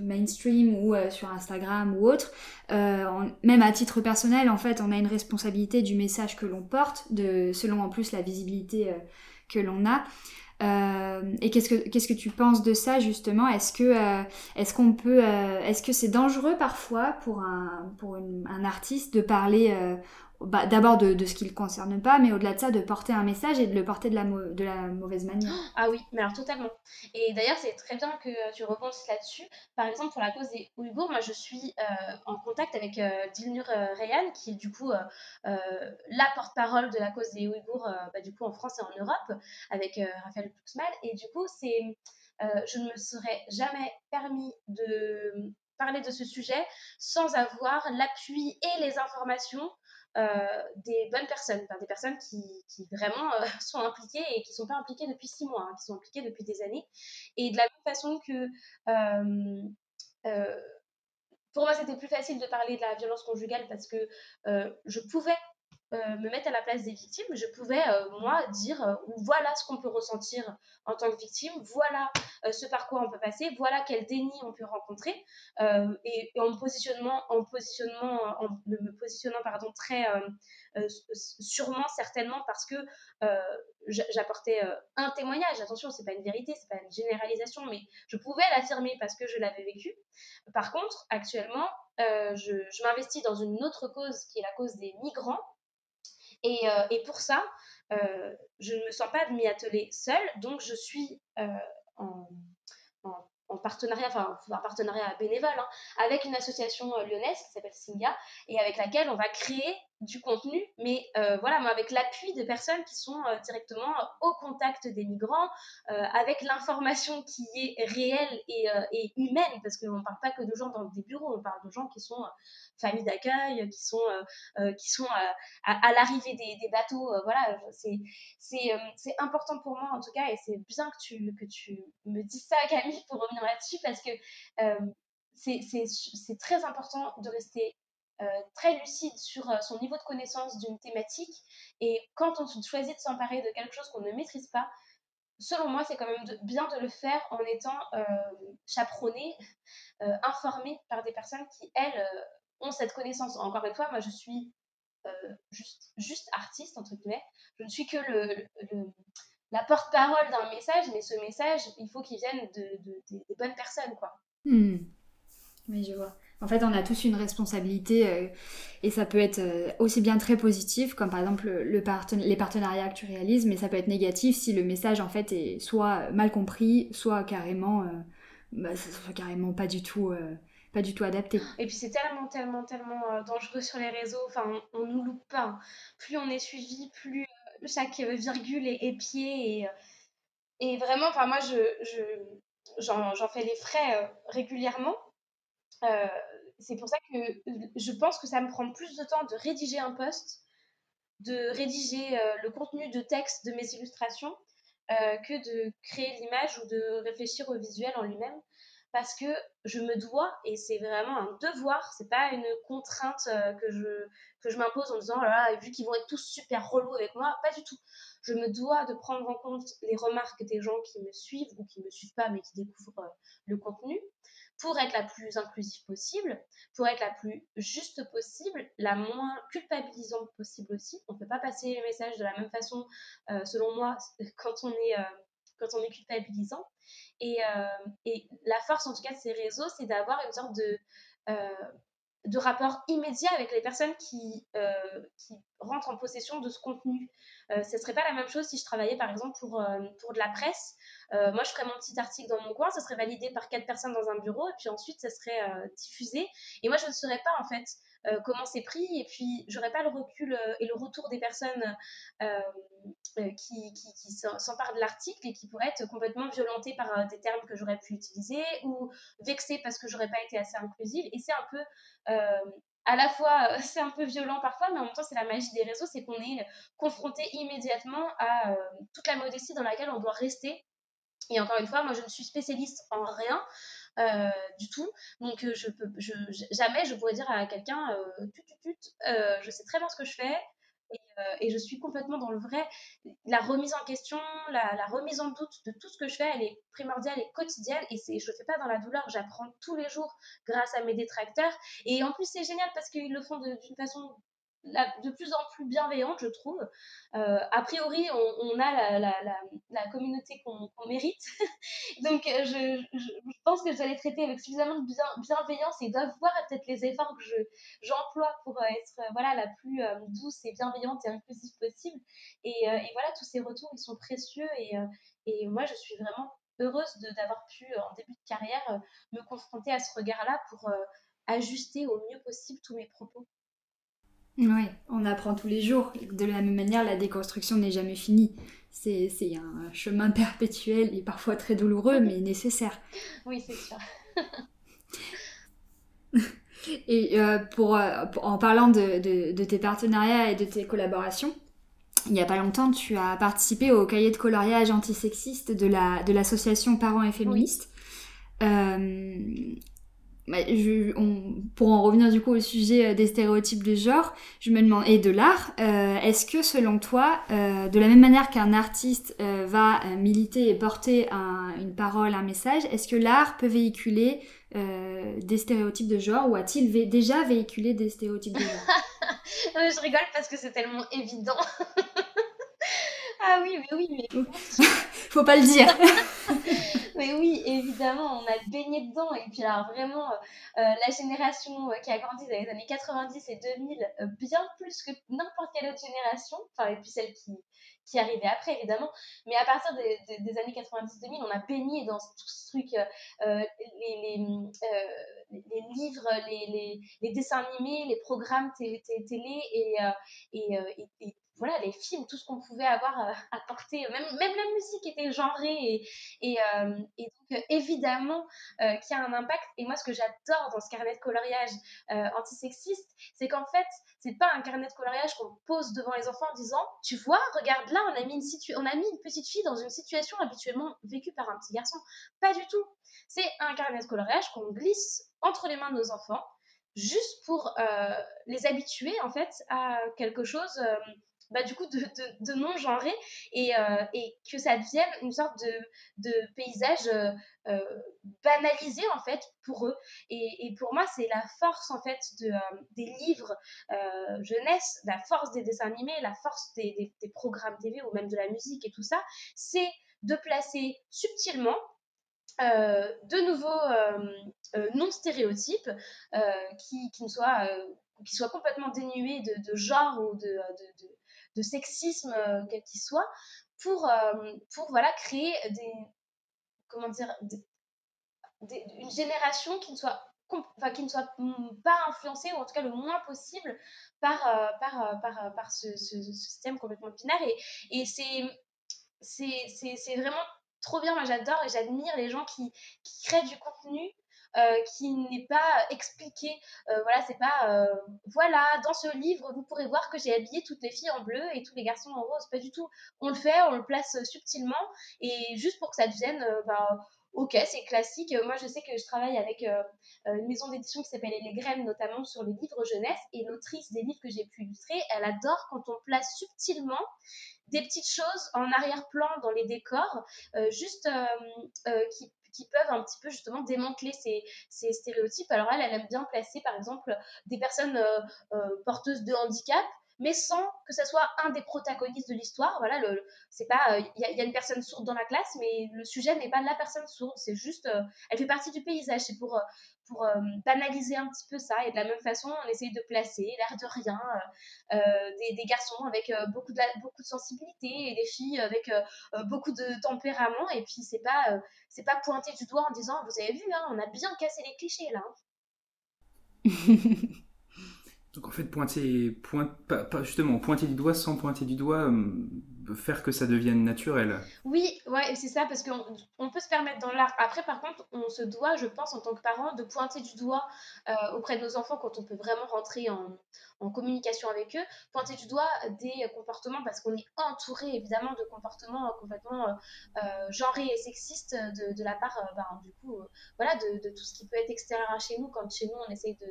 Speaker 1: mainstream ou sur Instagram ou autre, même à titre personnel, en fait, on a une responsabilité du message que l'on porte, de, selon en plus la visibilité que l'on a. Euh, et qu'est-ce que tu penses de ça justement? Est-ce que euh, euh, c'est dangereux parfois pour un pour un artiste de parler bah, d'abord de, ce qui le concerne pas, mais au-delà de ça, de porter un message et de le porter de la, mauvaise manière.
Speaker 3: Ah oui, mais alors totalement. Et d'ailleurs, c'est très bien que tu rebondisses là-dessus. Par exemple, pour la cause des Ouïghours, moi je suis euh, en contact avec euh, Dilnur euh, Reyhan, qui est du coup la porte-parole de la cause des Ouïghours, bah, du coup en France et en Europe, avec Raphaël Pluxmal. Et du coup, c'est, je ne me serais jamais permis de parler de ce sujet sans avoir l'appui et les informations euh, des bonnes personnes, des personnes qui, qui vraiment euh, sont impliquées et qui ne sont pas impliquées depuis six mois, hein, qui sont impliquées depuis des années. Et de la même façon que euh, pour moi, c'était plus facile de parler de la violence conjugale parce que je pouvais euh, me mettre à la place des victimes, je pouvais, euh, moi, dire euh, voilà ce qu'on peut ressentir en tant que victime, voilà ce par quoi on peut passer, voilà quel déni on peut rencontrer. Et, en, positionnement, en, positionnement, en me positionnant pardon, très sûrement, certainement, parce que j'apportais un témoignage. Attention, c'est pas une vérité, c'est pas une généralisation, mais je pouvais l'affirmer parce que je l'avais vécu. Par contre, actuellement, je m'investis dans une autre cause qui est la cause des migrants. Euh, et, pour ça, euh, je ne me sens pas de m'y atteler seule, donc je suis euh, en, partenariat, enfin un partenariat bénévole, hein, avec une association lyonnaise qui s'appelle Singa, et avec laquelle on va créer du contenu, mais euh, voilà, moi, avec l'appui de personnes qui sont euh, directement au contact des migrants, euh, avec l'information qui est réelle et, humaine, parce qu'on ne parle pas que de gens dans des bureaux, on parle de gens qui sont familles d'accueil, qui sont, qui sont à, l'arrivée des, bateaux. voilà, c'est important pour moi en tout cas, et c'est bien que tu, que tu me dises ça, Camille, pour revenir là-dessus, parce que c'est très important de rester euh, très lucide sur euh, son niveau de connaissance d'une thématique. Et quand on choisit de s'emparer de quelque chose qu'on ne maîtrise pas, selon moi, c'est quand même bien de le faire en étant chaperonné, informé par des personnes qui, elles, ont cette connaissance. Encore une fois, moi, je suis juste, artiste, entre guillemets. Je ne suis que le, la porte-parole d'un message, mais ce message, il faut qu'il vienne de, des bonnes personnes, quoi.
Speaker 1: Hmm. Oui, je vois. En fait, on a tous une responsabilité euh, et ça peut être euh, aussi bien très positif, comme par exemple le, les partenariats que tu réalises, mais ça peut être négatif si le message en fait est soit mal compris, soit carrément, euh, bah, carrément pas du tout, pas du tout adapté.
Speaker 3: Et puis c'est tellement, tellement, tellement dangereux sur les réseaux. Enfin, on, on nous loupe pas. Hein. Plus on est suivi, plus chaque virgule est épiée et, vraiment, enfin moi je, je j'en fais les frais régulièrement. C'est pour ça que je pense que ça me prend plus de temps de rédiger un post, de rédiger euh, le contenu de texte de mes illustrations, euh, que de créer l'image ou de réfléchir au visuel en lui-même. Parce que je me dois, et c'est vraiment un devoir, c'est pas une contrainte que je, que je m'impose en disant, oh vu qu'ils vont être tous super relous avec moi, pas du tout. Je me dois de prendre en compte les remarques des gens qui me suivent ou qui ne me suivent pas mais qui découvrent le contenu pour être la plus inclusive possible, pour être la plus juste possible, la moins culpabilisante possible aussi. On ne peut pas passer les messages de la même façon, euh, selon moi, quand on est, euh, quand on est culpabilisant. Et, euh, et, la force, en tout cas, de ces réseaux, c'est d'avoir une sorte de de rapport immédiat avec les personnes qui, qui rentrent en possession de ce contenu. ce ne serait pas la même chose si je travaillais par exemple pour, pour de la presse euh, moi, je ferais mon petit article dans mon coin, ça serait validé par quatre personnes dans un bureau, et puis ensuite, ça serait euh, diffusé. Et moi, je ne saurais pas, en fait, euh, comment c'est pris, et puis, j'aurais pas le recul et le retour des personnes qui, qui, qui s'emparent de l'article et qui pourraient être complètement violentées par des termes que j'aurais pu utiliser, ou vexées parce que j'aurais pas été assez inclusive. Et c'est un peu à la fois, c'est un peu violent parfois, mais en même temps, c'est la magie des réseaux, c'est qu'on est confronté immédiatement à toute la modestie dans laquelle on doit rester. Et encore une fois, moi, je ne suis spécialiste en rien euh, du tout. Donc, euh, je peux, je, jamais je pourrais dire à quelqu'un, euh, tut, je sais très bien ce que je fais. Et, je suis complètement dans le vrai. La remise en question, la, la, remise en doute de tout ce que je fais, elle est primordiale et quotidienne. Et je ne fais pas dans la douleur, j'apprends tous les jours grâce à mes détracteurs. Et en plus, c'est génial parce qu'ils le font d'une façon de plus en plus bienveillante, je trouve. Euh, a priori, on, a la, communauté qu'on mérite. Donc, euh, je, pense que je dois les traiter avec suffisamment de bienveillance et doivent voir peut-être les efforts que j'emploie pour euh, être voilà, la plus douce et bienveillante et inclusive possible. Et, voilà, tous ces retours, ils sont précieux. Et, et moi, je suis vraiment heureuse d'avoir pu, en début de carrière, me confronter à ce regard-là pour ajuster au mieux possible tous mes propos.
Speaker 1: Oui, on apprend tous les jours. De la même manière, la déconstruction n'est jamais finie. C'est un chemin perpétuel et parfois très douloureux, mais nécessaire.
Speaker 3: Oui, c'est sûr.
Speaker 1: et euh, pour, en parlant de, de, tes partenariats et de tes collaborations, il n'y a pas longtemps, tu as participé au cahier de coloriage antisexiste de l'association la, de Parents et Féministes. Euh, bah, je, on, pour en revenir du coup au sujet euh, des stéréotypes de genre, je me demande, et de l'art, euh, est-ce que selon toi, euh, de la même manière qu'un artiste euh, va militer et porter un, une parole, un message, est-ce que l'art peut véhiculer des stéréotypes de genre ou a-t-il déjà véhiculé des stéréotypes de genre?
Speaker 3: Je rigole parce que c'est tellement évident. ah oui, mais oui, mais...
Speaker 1: Faut pas le dire
Speaker 3: Mais oui, évidemment, on a baigné dedans. Et puis, alors, vraiment, euh, euh, la génération euh, qui a grandi dans les années 90 et 2000, bien plus que n'importe quelle autre génération, enfin, et puis celle qui, qui arrivait après, évidemment. Mais à partir des, des, années 90-2000, on a baigné dans tout ce truc, les, les, les, livres, les, les, dessins animés, les programmes télé, et, et, et voilà, les films, tout ce qu'on pouvait avoir euh, porter, même, même la musique était genrée et, euh, donc euh, évidemment euh, qui a un impact. Et moi, ce que j'adore dans ce carnet de coloriage antisexiste, c'est qu'en fait, c'est pas un carnet de coloriage qu'on pose devant les enfants en disant, tu vois, regarde là, on a mis une, on a mis une petite fille dans une situation habituellement vécue par un petit garçon. Pas du tout. C'est un carnet de coloriage qu'on glisse entre les mains de nos enfants juste pour les habituer en fait à quelque chose bah, du coup de, de, non genré et, et, que ça devienne une sorte de, de paysage banalisé en fait pour eux. Et, et pour moi c'est la force en fait de, des livres jeunesse la force des dessins animés la force des, des, programmes TV ou même de la musique et tout ça c'est de placer subtilement euh, de nouveaux euh, euh, non-stéréotypes qui, qui, ne soient, qui soient complètement dénués de, genre ou de, de, de sexisme quel qu'il soit pour, pour voilà, créer des, comment dire, une génération qui ne soit Enfin, qui ne soit pas influencée, ou en tout cas le moins possible, par, par ce, système complètement binaire. Et, c'est vraiment trop bien. Moi, j'adore et j'admire les gens qui, créent du contenu. Euh, qui n'est pas expliqué. Euh, voilà, c'est pas euh, voilà, dans ce livre, vous pourrez voir que j'ai habillé toutes les filles en bleu et tous les garçons en rose. Pas du tout. On le fait, on le place subtilement et juste pour que ça devienne. Bah, ok, c'est classique. Moi, je sais que je travaille avec une maison d'édition qui s'appelle Les Graines, notamment sur les livres jeunesse. Et l'autrice des livres que j'ai pu illustrer, elle adore quand on place subtilement des petites choses en arrière-plan dans les décors, euh, juste euh, euh, qui, qui, peuvent un petit peu justement démanteler ces, stéréotypes. Alors elle, elle aime bien placer par exemple des personnes porteuses de handicap mais sans que ce soit un des protagonistes de l'histoire. Voilà, c'est pas, il y, a une personne sourde dans la classe, mais le sujet n'est pas la personne sourde. C'est juste, elle fait partie du paysage. C'est pour pour euh, banaliser un petit peu ça. Et de la même façon, on essaye de placer, l'air de rien, euh, euh, des, des, garçons avec beaucoup, de beaucoup de sensibilité et des filles avec beaucoup de tempérament. Et puis, c'est pas, c'est pas pointer du doigt en disant Vous avez vu, hein, on a bien cassé les clichés là.
Speaker 2: Hein. Donc en fait, pointer, point, pas, justement, pointer du doigt sans pointer du doigt, faire que ça devienne naturel.
Speaker 3: Oui, ouais, c'est ça, parce qu'on on peut se permettre dans l'art. Après, par contre, on se doit, je pense, en tant que parent, de pointer du doigt euh, auprès de nos enfants quand on peut vraiment rentrer en, communication avec eux, pointer du doigt des comportements, parce qu'on est entouré évidemment de comportements complètement euh, euh genrés et sexistes de, la part, euh, ben, du coup, voilà, de, tout ce qui peut être extérieur à chez nous, quand chez nous on essaye de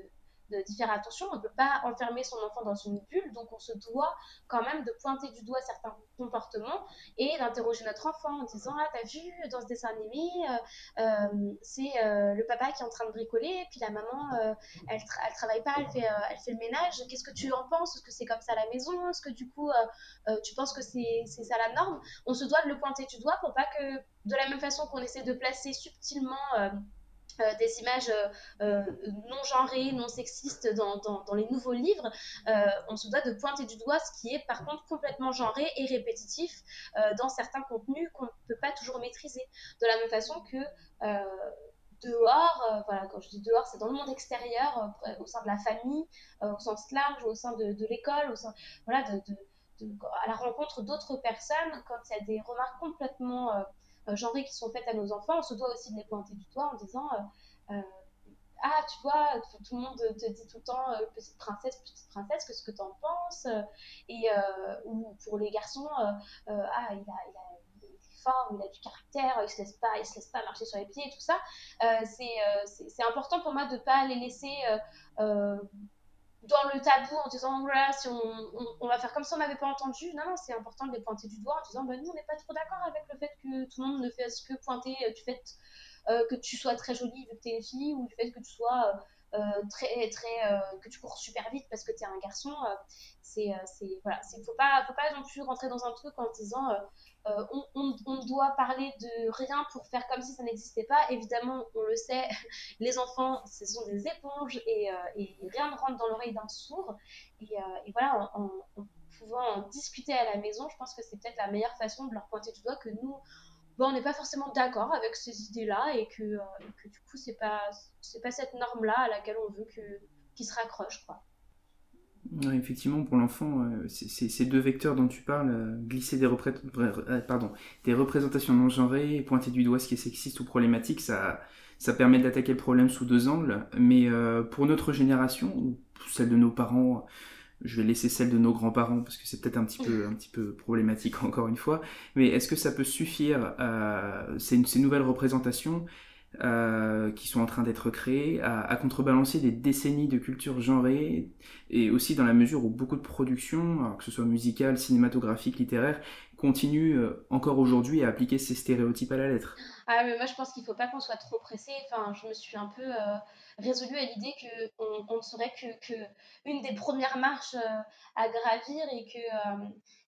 Speaker 3: d'y faire attention. On ne peut pas enfermer son enfant dans une bulle, donc on se doit quand même de pointer du doigt certains comportements et d'interroger notre enfant en disant Ah, t'as vu dans ce dessin animé, euh, euh, c'est euh, le papa qui est en train de bricoler, puis la maman, elle, elle travaille pas, elle fait, elle fait le ménage. Qu'est-ce que tu en penses? Est-ce que c'est comme ça à la maison? Est-ce que du coup, tu penses que c'est ça la norme? On se doit de le pointer du doigt pour pas que, de la même façon qu'on essaie de placer subtilement euh, des images euh, euh, non genrées, non sexistes dans, dans, les nouveaux livres, on se doit de pointer du doigt ce qui est par contre complètement genré et répétitif dans certains contenus qu'on ne peut pas toujours maîtriser. De la même façon que dehors, voilà, quand je dis dehors, c'est dans le monde extérieur, au sein de la famille, au sens large, au sein de, l'école, au sein, voilà, à la rencontre d'autres personnes, quand il y a des remarques complètement genrées qui sont faites à nos enfants, on se doit aussi de les pointer du doigt en disant euh, euh, ah, tu vois, tout le monde te dit tout le temps petite princesse, petite princesse, qu'est-ce que tu en penses Et ou pour les garçons, ah, il a, il a fort, il a du caractère, il se laisse pas, il se laisse pas marcher sur les pieds et tout ça. c'est important pour moi de pas les laisser dans le tabou en disant voilà si on, on, va faire comme si on n'avait pas entendu. Non non c'est important de les pointer du doigt en disant bah, nous on n'est pas trop d'accord avec le fait que tout le monde ne fasse que pointer euh, du fait euh, que tu sois très jolie vu que tu es une fille ou du fait que tu sois euh, très très que tu cours super vite parce que tu es un garçon c'est voilà c'est faut pas faut pas non plus rentrer dans un truc en disant euh, on, doit parler de rien pour faire comme si ça n'existait pas. Évidemment, on le sait, les enfants, ce sont des éponges et, euh, rien ne rentre dans l'oreille d'un sourd. Et, euh, voilà, en, pouvant en discuter à la maison, je pense que c'est peut-être la meilleure façon de leur pointer du doigt que nous, bon, on n'est pas forcément d'accord avec ces idées-là et que, du coup, c'est pas, pas cette norme-là à laquelle on veut qu'ils se raccrochent, quoi
Speaker 2: effectivement, pour l'enfant, euh, ces deux vecteurs dont tu parles, euh, glisser des, euh, des représentations non genrées, pointer du doigt ce qui est sexiste ou problématique, ça, permet d'attaquer le problème sous deux angles. Mais pour notre génération, ou celle de nos parents, je vais laisser celle de nos grands-parents parce que c'est peut-être un petit peu problématique encore une fois. Mais est-ce que ça peut suffire ces, ces nouvelles représentations euh, qui sont en train d'être créés, à, contrebalancer des décennies de culture genrée, et aussi dans la mesure où beaucoup de productions, que ce soit musicales, cinématographiques, littéraires, continuent euh, encore aujourd'hui à appliquer ces stéréotypes à la lettre.
Speaker 3: Ah moi je pense qu'il ne faut pas qu'on soit trop pressé. Enfin, je me suis un peu euh, résolue à l'idée qu'on on ne serait que, que, des premières marches à gravir et que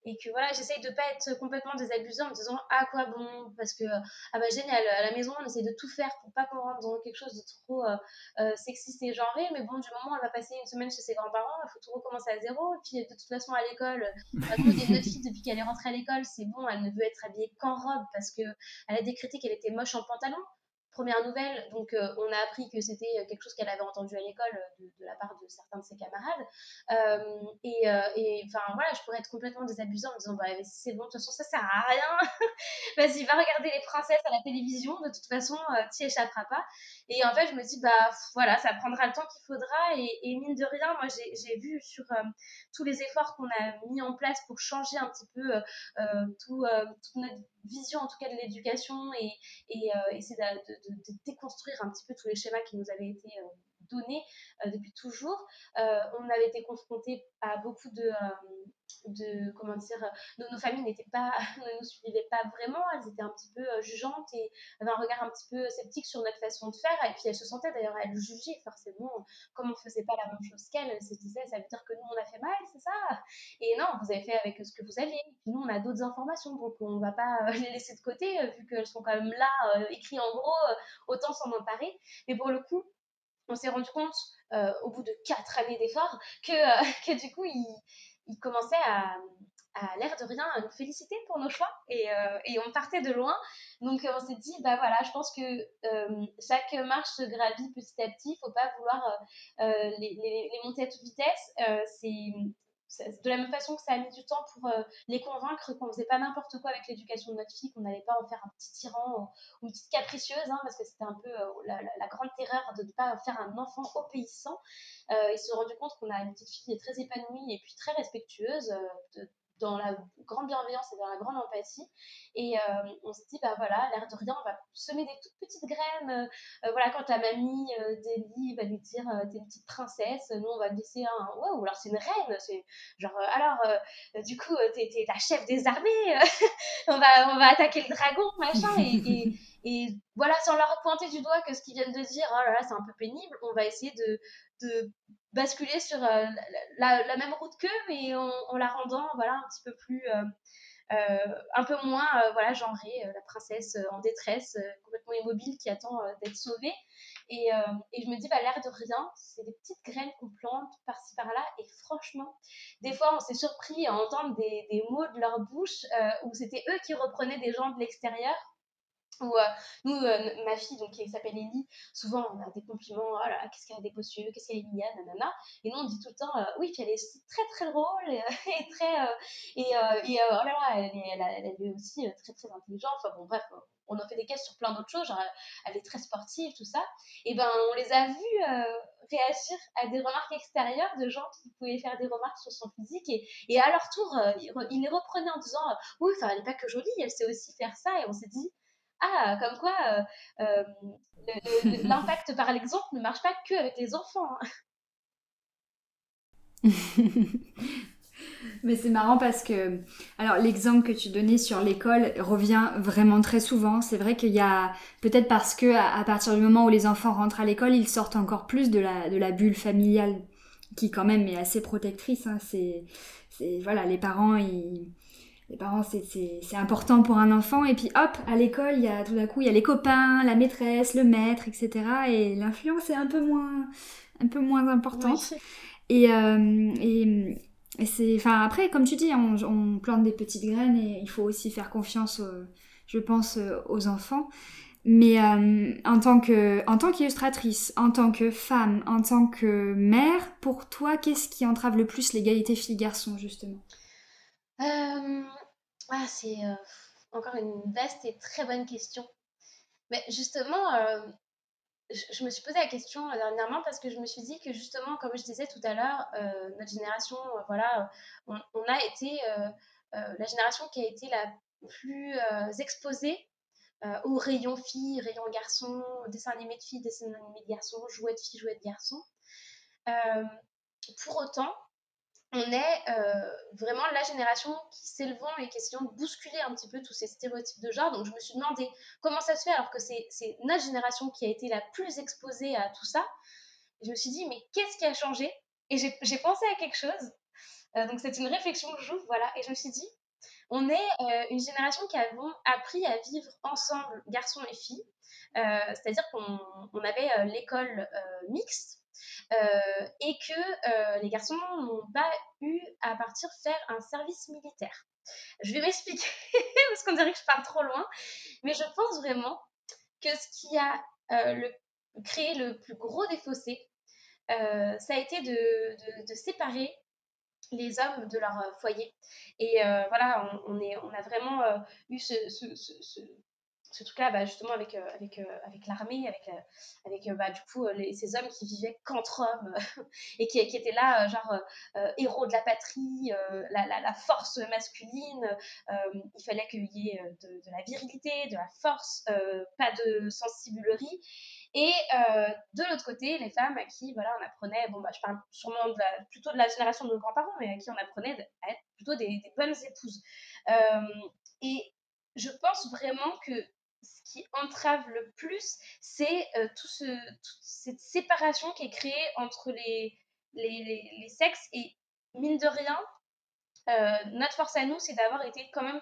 Speaker 3: et que voilà, j'essaye de pas être complètement désabusée en me disant ah quoi bon parce que ah bah génial à la maison on essaie de tout faire pour pas qu'on rentre dans quelque chose de trop euh, euh, sexiste et genré mais bon du moment où elle va passer une semaine chez ses grands-parents il faut tout recommencer à zéro. Et puis de toute façon à l'école à cause des notre fille depuis qu'elle est rentrée à l'école c'est bon elle ne veut être habillée qu'en robe parce que elle a décrété qu'elle était moche en pantalon première nouvelle, donc euh, on a appris que c'était euh, quelque chose qu'elle avait entendu à l'école euh, de, la part de certains de ses camarades. et enfin voilà, je pourrais être complètement désabusée en me disant bah, c'est bon, de toute façon ça sert à rien. Vas-y, va regarder les princesses à la télévision, de toute façon tu n'y échapperas pas. Et en fait, je me dis bah voilà, ça prendra le temps qu'il faudra. Et, mine de rien, moi j'ai vu sur tous les efforts qu'on a mis en place pour changer un petit peu tout, toute notre vision en tout cas de l'éducation et, et de de, déconstruire un petit peu tous les schémas qui nous avaient été euh, donnés euh, depuis toujours. Euh, on avait été confrontés à beaucoup de, de comment dire, nos, nos familles n'étaient pas, ne nous suivaient pas vraiment, elles étaient un petit peu jugeantes et avaient un regard un petit peu sceptique sur notre façon de faire. Et puis elles se sentaient d'ailleurs, elles jugeaient forcément, comme on faisait pas la même chose qu'elles, elles se disaient, ça veut dire que nous on a fait mal, c'est ça? Et non, vous avez fait avec ce que vous aviez. nous on a d'autres informations, donc on va pas les laisser de côté, vu qu'elles sont quand même là, écrites en gros, autant s'en emparer. Mais pour le coup, on s'est rendu compte euh, au bout de quatre années d'efforts que, euh, que du coup, il, commençait à, à l'air de rien nous féliciter pour nos choix et, euh, et, on partait de loin. Donc on s'est dit, bah voilà, je pense que chaque marche se gravit petit à petit, il faut pas vouloir les, les, les, monter à toute vitesse. c'est de la même façon que ça a mis du temps pour euh, les convaincre qu'on faisait pas n'importe quoi avec l'éducation de notre fille, qu'on n'allait pas en faire un petit tyran ou, une petite capricieuse, hein, parce que c'était un peu euh, la, grande terreur de ne pas faire un enfant obéissant. Euh, ils se sont rendus compte qu'on a une petite fille très épanouie et puis très respectueuse, dans la grande bienveillance et dans la grande empathie. Et euh, on se dit, bah voilà, l'air de rien, on va semer des toutes petites graines. Euh, voilà, quand ta mamie euh, va lui dire, t'es une petite princesse, nous on va laisser un, waouh, alors c'est une reine, c'est genre, alors, du coup, t'es, es la chef des armées, on, va, on va attaquer le dragon, machin, et, voilà, sans leur pointer du doigt que ce qu'ils viennent de dire, oh là là, c'est un peu pénible, on va essayer de, basculer sur euh, la, même route qu'eux, mais en, la rendant voilà, un petit peu plus. Euh, euh, un peu moins voilà genrée, la princesse en détresse, complètement immobile qui attend d'être sauvée. Et, et, je me dis, bah, l'air de rien, c'est des petites graines qu'on plante par-ci par-là. Et franchement, des fois, on s'est surpris à entendre des, des mots de leur bouche où c'était eux qui reprenaient des gens de l'extérieur ou euh, nous, euh, ma fille, donc, qui s'appelle Ellie, souvent on a des compliments, oh là, qu'est-ce qu'elle a des beaux qu'est-ce qu'elle est mignonne, nanana. Et nous on dit tout le temps, euh, oui, puis elle est très très drôle et, très. et, et oh là là, elle est, elle, est aussi très très intelligente. Enfin bon, bref, on en fait des caisses sur plein d'autres choses, genre elle est très sportive, tout ça. Et ben on les a vus réagir à des remarques extérieures de gens qui pouvaient faire des remarques sur son physique et, et à leur tour, ils, les reprenaient en disant, oui, enfin elle n'est pas que jolie, elle sait aussi faire ça. Et on s'est dit, ah, comme quoi euh, euh, l'impact par l'exemple ne marche pas que avec les enfants.
Speaker 1: Hein. Mais c'est marrant parce que, alors l'exemple que tu donnais sur l'école revient vraiment très souvent. C'est vrai qu'il y a, peut-être parce que à, partir du moment où les enfants rentrent à l'école, ils sortent encore plus de la, bulle familiale, qui quand même est assez protectrice. Hein. C'est, voilà, les parents, ils, les parents, c'est important pour un enfant. Et puis hop, à l'école, il y a tout d'un coup, il y a les copains, la maîtresse, le maître, etc. Et l'influence est un peu moins, un peu moins importante. Et, euh, et, c'est, enfin après, comme tu dis, on, plante des petites graines et il faut aussi faire confiance, je pense, aux enfants. Mais euh, en tant que, en tant qu'illustratrice, en tant que femme, en tant que mère, pour toi, qu'est-ce qui entrave le plus l'égalité filles-garçons justement?
Speaker 3: euh, ah, c'est encore une vaste et très bonne question. Mais justement, je, me suis posé la question dernièrement parce que je me suis dit que justement, comme je disais tout à l'heure, notre génération, voilà, on, a été la génération qui a été la plus exposée au rayon filles, rayon garçons, dessin animé de filles, dessin animé de garçons, jouets de filles, jouets de garçons. pour autant, on est vraiment la génération qui s'élevant et qui essayant de bousculer un petit peu tous ces stéréotypes de genre. Donc je me suis demandé comment ça se fait alors que c'est notre génération qui a été la plus exposée à tout ça. je me suis dit, mais qu'est-ce qui a changé? Et j'ai pensé à quelque chose. donc c'est une réflexion que j'ouvre, voilà. Et je me suis dit, on est une génération qui avons appris à vivre ensemble, garçons et filles. C'est-à-dire qu'on avait l'école mixte euh, et que euh, les garçons n'ont pas eu à partir faire un service militaire. Je vais m'expliquer parce qu'on dirait que je pars trop loin, mais je pense vraiment que ce qui a euh, créé le plus gros des fossés, ça a été de, séparer les hommes de leur foyer. Et voilà, on, a vraiment eu ce truc-là, bah, justement, avec, euh, avec, euh, avec l'armée, avec, euh, avec bah, du coup, ces hommes qui vivaient qu'entre hommes et qui, étaient là, genre, héros de la patrie, la, la, force masculine. il fallait qu'il y ait de, la virilité, de la force, pas de sensiblerie. Et de l'autre côté, les femmes à qui voilà, on apprenait, bon, bah, je parle sûrement plutôt de la génération de nos grands-parents, mais à qui on apprenait à être plutôt des bonnes épouses. et je pense vraiment que ce qui entrave le plus, c'est euh, tout ce, toute cette séparation qui est créée entre les, les, les, sexes. Et mine de rien, euh, notre force à nous, c'est d'avoir été quand même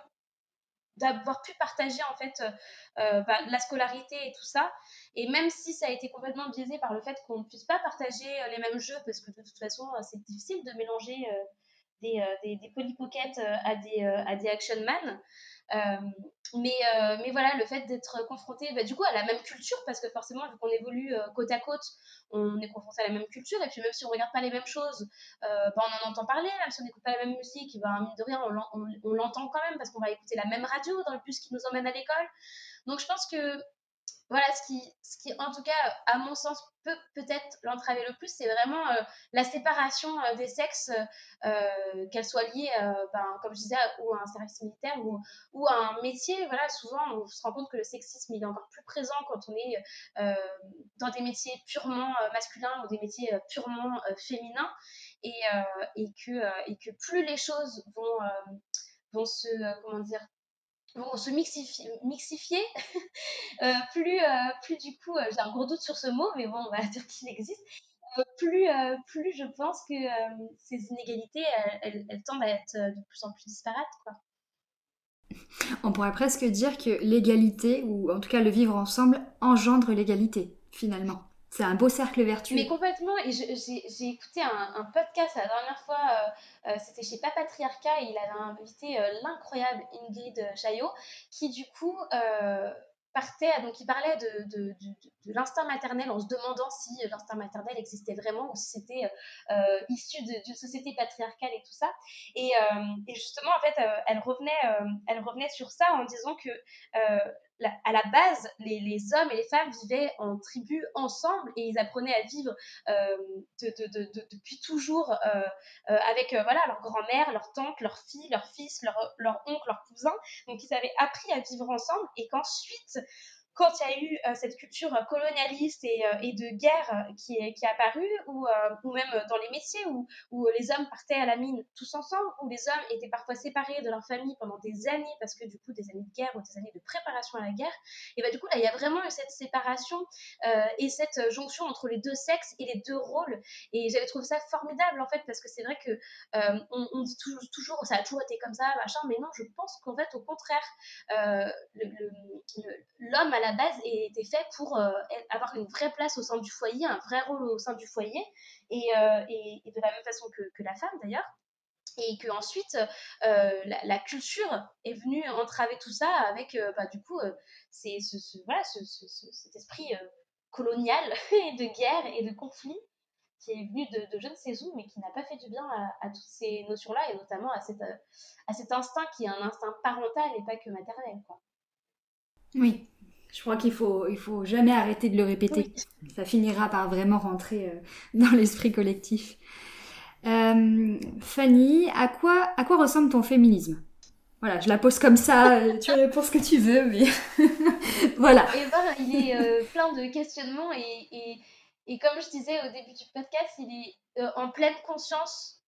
Speaker 3: d'avoir pu partager en fait euh, bah, la scolarité et tout ça et même si ça a été complètement biaisé par le fait qu'on ne puisse pas partager les mêmes jeux parce que de toute façon c'est difficile de mélanger des, des, des Polly Pocket à des, à des Action Man mais, euh, mais voilà, le fait d'être confronté bah, du coup à la même culture, parce que forcément, vu qu'on évolue euh, côte à côte, on est confronté à la même culture, et puis même si on regarde pas les mêmes choses, bah, on en entend parler, même si on n'écoute pas la même musique, bah, mine de rien, on l'entend quand même, parce qu'on va écouter la même radio dans le bus qui nous emmène à l'école. Donc je pense que voilà, ce qui, en tout cas, à mon sens, peut peut-être l'entraver le plus, c'est vraiment euh, la séparation euh, des sexes, euh, qu'elle soit liée, ben, comme je disais, ou à un service militaire ou, à un métier. Voilà, souvent, on se rend compte que le sexisme, il est encore plus présent quand on est dans des métiers purement masculins ou des métiers purement féminins. Et, et, que, et que plus les choses vont, vont se, comment dire, vont se mixifier, euh, plus, euh, plus du coup, euh, j'ai un gros doute sur ce mot, mais bon, on va dire qu'il existe, plus, plus je pense que ces inégalités, elles, elles, tendent à être de plus en plus disparates. Quoi.
Speaker 1: On pourrait presque dire que l'égalité, ou en tout cas le vivre ensemble, engendre l'égalité, finalement. C'est un beau cercle vertueux.
Speaker 3: Mais complètement. Et j'ai écouté un, podcast la dernière fois, euh, euh, c'était chez Papatriarcat, et il avait invité euh, l'incroyable Ingrid Chaillot, qui du coup partait, donc il parlait de, l'instinct maternel en se demandant si l'instinct maternel existait vraiment ou si c'était issu d'une société patriarcale et tout ça. Et, et justement, en fait, elle, revenait, elle revenait sur ça en disant que à la base, les, les, hommes et les femmes vivaient en tribu ensemble et ils apprenaient à vivre euh, de, de, depuis toujours euh, euh, avec voilà, leur grand-mère, leur tante, leur fille, leur fils, leur, leur oncle, leur cousin. Donc ils avaient appris à vivre ensemble et qu'ensuite, quand il y a eu euh, cette culture colonialiste et, euh, de guerre qui est, qui apparue, ou, euh, même dans les métiers où, les hommes partaient à la mine tous ensemble, où les hommes étaient parfois séparés de leur famille pendant des années, parce que du coup, des années de guerre ou des années de préparation à la guerre, et bah, du coup, là, il y a vraiment eu cette séparation et cette jonction entre les deux sexes et les deux rôles. Et j'avais trouvé ça formidable, en fait, parce que c'est vrai que on, dit toujours, toujours, ça a toujours été comme ça, machin, mais non, je pense qu'en fait, au contraire, l'homme à la base était fait pour euh, avoir une vraie place au sein du foyer, un vrai rôle au sein du foyer, et, euh, de la même façon que, la femme d'ailleurs. Et que ensuite euh, la, culture est venue entraver tout ça avec, bah, du coup, c'est ce, voilà, ce, cet esprit colonial et de guerre et de conflit qui est venu de, de je ne sais où, mais qui n'a pas fait du bien à, toutes ces notions-là, et notamment à, cette, à cet instinct qui est un instinct parental et pas que maternel. Quoi.
Speaker 1: Oui, je crois qu'il faut, il faut jamais arrêter de le répéter. Ça finira par vraiment rentrer euh, dans l'esprit collectif. Euh, Fanny, à quoi, à quoi ressemble ton féminisme? Voilà, je la pose comme ça, tu réponds ce que tu veux, mais voilà.
Speaker 3: Et ben, il est plein de questionnements et, et, et, comme je disais au début du podcast, il est en pleine conscience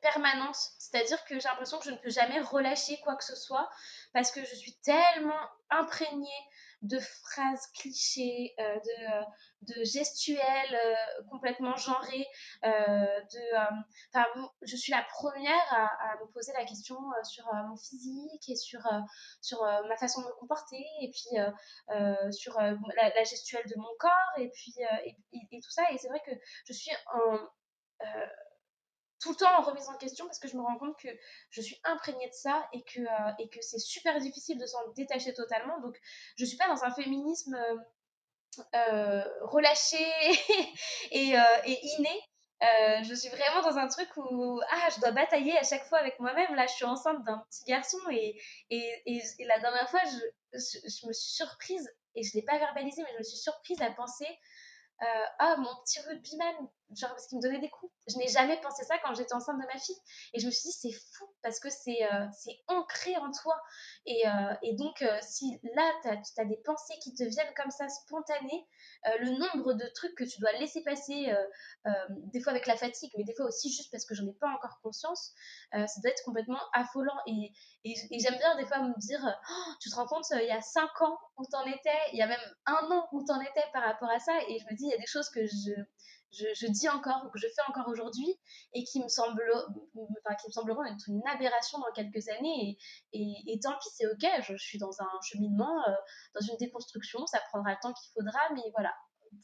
Speaker 3: permanente. C'est-à-dire que j'ai l'impression que je ne peux jamais relâcher quoi que ce soit parce que je suis tellement imprégnée de phrases clichés, euh, de, euh, de, gestuels euh, complètement genrés. de, je suis la première à, me poser la question sur mon physique et sur, ma façon de me comporter et puis sur la, gestuelle de mon corps et puis tout ça. Et c'est vrai que je suis en tout le temps en remise en question parce que je me rends compte que je suis imprégnée de ça et que, euh, que c'est super difficile de s'en détacher totalement. Donc, je suis pas dans un féminisme euh, euh, relâché et, et, inné. je suis vraiment dans un truc où ah, je dois batailler à chaque fois avec moi-même. Là, je suis enceinte d'un petit garçon et, et, et, la dernière fois, je, je, me suis surprise, et je ne l'ai pas verbalisé, mais je me suis surprise à penser ah, mon petit rugbyman, genre parce qu'il me donnait des coups. Je n'ai jamais pensé ça quand j'étais enceinte de ma fille. Et je me suis dit, c'est fou parce que c'est euh, ancré en toi. Et, euh, et donc, euh, si là, tu as, des pensées qui te viennent comme ça, spontanées, le nombre de trucs que tu dois laisser passer, des fois avec la fatigue, mais des fois aussi juste parce que j'en ai pas encore conscience, ça doit être complètement affolant. Et, et, j'aime bien des fois me dire, oh, tu te rends compte, il y a cinq ans où tu en étais, il y a même un an où tu en étais par rapport à ça. Et je me dis, il y a des choses que je je, dis encore, que je fais encore aujourd'hui, et qui me, semble, enfin, qui me sembleront être une aberration dans quelques années. Et, tant pis, c'est ok, je, suis dans un cheminement, euh, dans une déconstruction, ça prendra le temps qu'il faudra, mais voilà.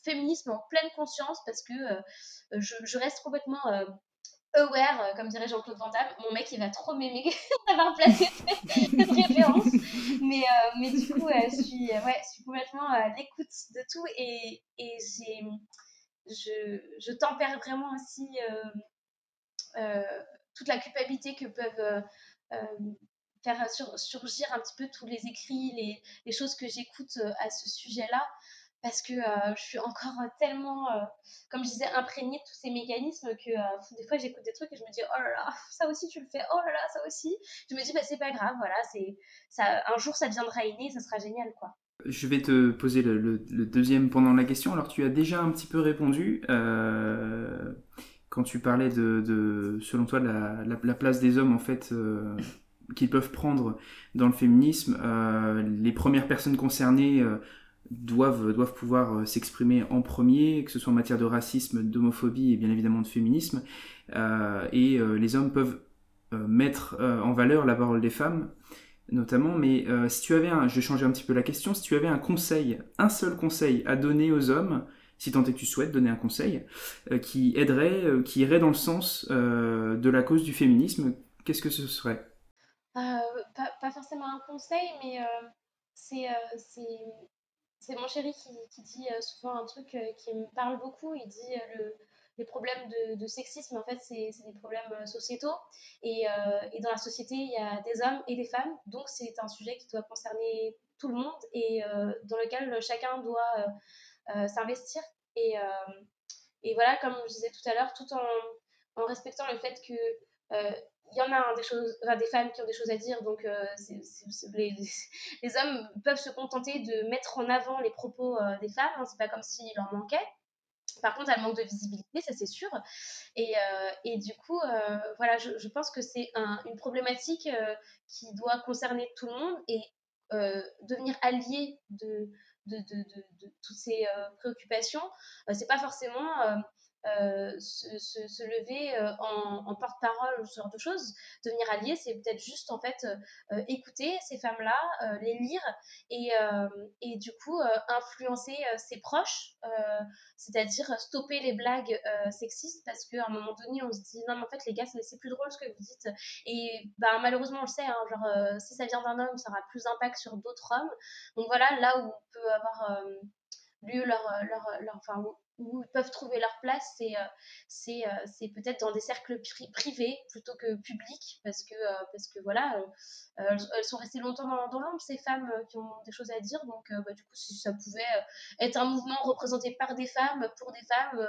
Speaker 3: Féminisme en pleine conscience, parce que euh, je, reste complètement euh, aware, comme dirait Jean-Claude Van Damme. Mon mec, il va trop m'aimer d'avoir placé cette, référence. Mais, du coup, je, suis, ouais, je suis complètement à l'écoute de tout et j'ai je, tempère vraiment aussi euh, euh, toute la culpabilité que peuvent euh, faire surgir un petit peu tous les écrits, les, les choses que j'écoute à ce sujet-là, parce que je suis encore tellement, comme je disais, imprégnée de tous ces mécanismes que des fois j'écoute des trucs et je me dis oh là là, ça aussi tu le fais, oh là là, ça aussi. Je me dis bah c'est pas grave, voilà, c'est ça, un jour ça deviendra inné, ça sera génial quoi.
Speaker 2: Je vais te poser le, deuxième pendant la question. Alors tu as déjà un petit peu répondu euh, quand tu parlais de, selon toi, la, la, place des hommes en fait euh, qu'ils peuvent prendre dans le féminisme. Euh, les premières personnes concernées doivent, doivent pouvoir s'exprimer en premier, que ce soit en matière de racisme, d'homophobie et bien évidemment de féminisme. et les hommes peuvent mettre en valeur la parole des femmes notamment, mais euh, si tu avais un, je vais changer un petit peu la question, si tu avais un conseil, un seul conseil à donner aux hommes, si tant est que tu souhaites donner un conseil, euh, qui aiderait, euh, qui irait dans le sens de la cause du féminisme, qu'est-ce que ce serait?
Speaker 3: Pas, forcément un conseil, mais c'est c'est mon chéri qui, qui dit souvent un truc qui me parle beaucoup. Il dit les problèmes de, sexisme, en fait, c'est des problèmes euh, sociétaux. Et, euh, et, dans la société, il y a des hommes et des femmes. Donc, c'est un sujet qui doit concerner tout le monde et euh, dans lequel chacun doit s'investir. Et, et, voilà, comme je disais tout à l'heure, tout en, en, respectant le fait que il y en a des, choses, des femmes qui ont des choses à dire, donc les, les, hommes peuvent se contenter de mettre en avant les propos des femmes, hein, c'est pas comme s'il en manquait. Par contre, elle manque de visibilité, ça c'est sûr. Et, euh, du coup, euh, voilà, je, pense que c'est un, une problématique euh, qui doit concerner tout le monde et devenir allié de, de toutes ces préoccupations. c'est pas forcément euh, se, lever euh, en, porte-parole ou ce genre de choses, devenir allié, c'est peut-être juste en fait euh, écouter ces femmes-là, les lire et, du coup influencer ses proches, c'est-à-dire stopper les blagues sexistes parce qu'à un moment donné on se dit non mais en fait les gars c'est plus drôle ce que vous dites et bah, malheureusement on le sait, hein, genre si ça vient d'un homme ça aura plus d'impact sur d'autres hommes. Donc voilà là où on peut avoir lu leur, leur, leur où ils peuvent trouver leur place, c'est c'est c'est peut-être dans des cercles privés plutôt que publics, parce que, parce que voilà, elles, sont restées longtemps dans, l'ombre, ces femmes qui ont des choses à dire. Donc, bah, du coup, si ça pouvait être un mouvement représenté par des femmes, pour des femmes,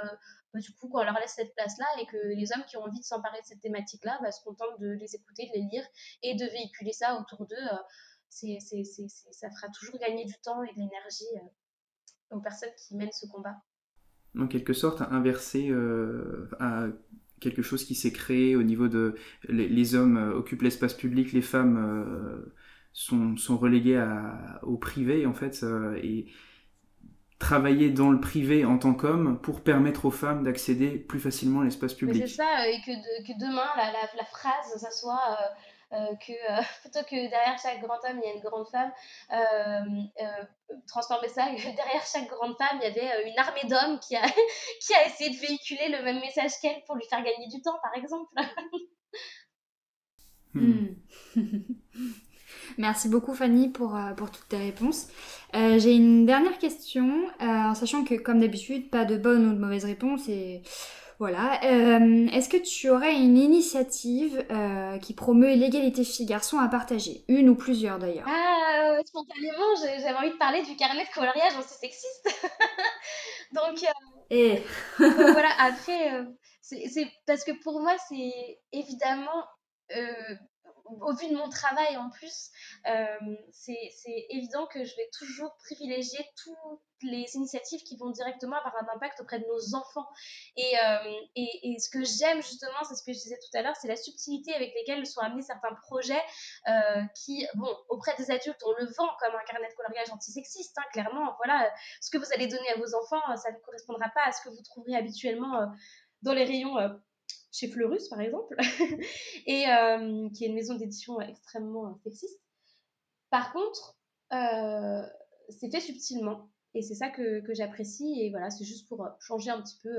Speaker 3: bah, du coup, on leur laisse cette place-là et que les hommes qui ont envie de s'emparer de cette thématique-là bah, se contentent de les écouter, de les lire et de véhiculer ça autour d'eux, c'est, ça fera toujours gagner du temps et de l'énergie aux personnes qui mènent ce combat.
Speaker 2: En quelque sorte, inverser euh, à quelque chose qui s'est créé au niveau de les, hommes euh, occupent l'espace public, les femmes euh, sont, sont, reléguées au privé en fait et travailler dans le privé en tant qu'homme pour permettre aux femmes d'accéder plus facilement à l'espace public.
Speaker 3: C'est ça, et que, que demain la, la, la, phrase, ça soit euh, que euh, plutôt que derrière chaque grand homme, il y a une grande femme, euh, transformer ça, derrière chaque grande femme, il y avait une armée d'hommes qui a, qui a essayé de véhiculer le même message qu'elle pour lui faire gagner du temps, par exemple.
Speaker 1: Hmm. Merci beaucoup Fanny pour, pour toutes tes réponses. J'ai une dernière question, en sachant que comme d'habitude, pas de bonne ou de mauvaise réponse et voilà. Euh, est-ce que tu aurais une initiative euh, qui promeut l'égalité filles-garçons à partager? Une ou plusieurs d'ailleurs
Speaker 3: Ah, euh, spontanément, j'avais envie de parler du carnet de coloriage anti-sexiste. donc,
Speaker 1: Et...
Speaker 3: Eh. voilà, après, c'est parce que pour moi, c'est évidemment au vu de mon travail en plus, euh, c'est évident que je vais toujours privilégier toutes les initiatives qui vont directement avoir un impact auprès de nos enfants. Et, euh, et, et ce que j'aime justement, c'est ce que je disais tout à l'heure, c'est la subtilité avec lesquelles sont amenés certains projets euh, qui, bon, auprès des adultes, on le vend comme un carnet de coloriage antisexiste, hein, clairement. Voilà, ce que vous allez donner à vos enfants, ça ne correspondra pas à ce que vous trouverez habituellement dans les rayons chez Fleurus, par exemple, et euh, qui est une maison d'édition extrêmement euh, sexiste. Par contre, euh, c'est fait subtilement, et c'est ça que, j'apprécie, et voilà, c'est juste pour changer un petit peu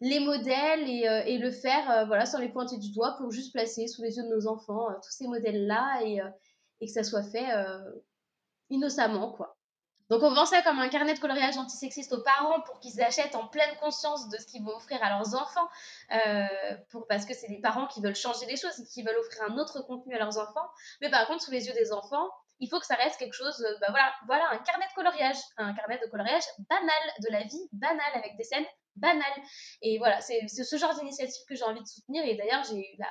Speaker 3: les modèles et, le faire voilà, sans les pointer du doigt, pour juste placer sous les yeux de nos enfants tous ces modèles-là, et, que ça soit fait innocemment, quoi. Donc on vend ça comme un carnet de coloriage antisexiste aux parents pour qu'ils achètent en pleine conscience de ce qu'ils vont offrir à leurs enfants, euh, pour, parce que c'est les parents qui veulent changer les choses qui veulent offrir un autre contenu à leurs enfants. Mais par contre, sous les yeux des enfants, il faut que ça reste quelque chose, euh, bah voilà, voilà, un carnet de coloriage, un carnet de coloriage banal, de la vie banale, avec des scènes banales. Et voilà, c'est ce genre d'initiative que j'ai envie de soutenir. Et d'ailleurs, j'ai eu la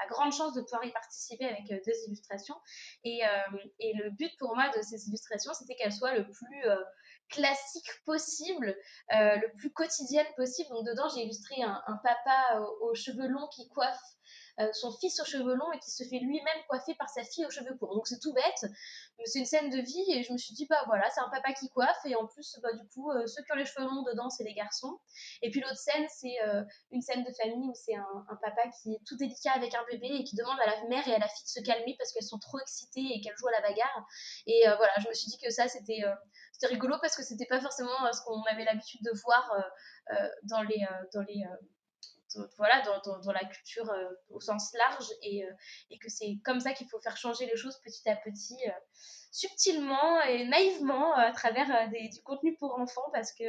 Speaker 3: la grande chance de pouvoir y participer avec euh, deux illustrations. Et, euh, et, le but pour moi de ces illustrations, c'était qu'elles soient le plus euh, classique possible, le plus quotidienne possible. Donc dedans, j'ai illustré un, papa aux, cheveux longs qui coiffe son fils aux cheveux longs et qui se fait lui-même coiffer par sa fille aux cheveux courts. Donc c'est tout bête, mais c'est une scène de vie et je me suis dit, bah voilà, c'est un papa qui coiffe et en plus, bah, du coup, euh, ceux qui ont les cheveux longs dedans, c'est les garçons. Et puis l'autre scène, c'est euh, une scène de famille où c'est un, papa qui est tout délicat avec un bébé et qui demande à la mère et à la fille de se calmer parce qu'elles sont trop excitées et qu'elles jouent à la bagarre. Et voilà, je me suis dit que ça, c'était c'était rigolo parce que c'était pas forcément ce qu'on avait l'habitude de voir dans les, dans les voilà, dans, dans, la culture euh, au sens large et, euh, et que c'est comme ça qu'il faut faire changer les choses petit à petit, euh, subtilement et naïvement à travers des, du contenu pour enfants parce que,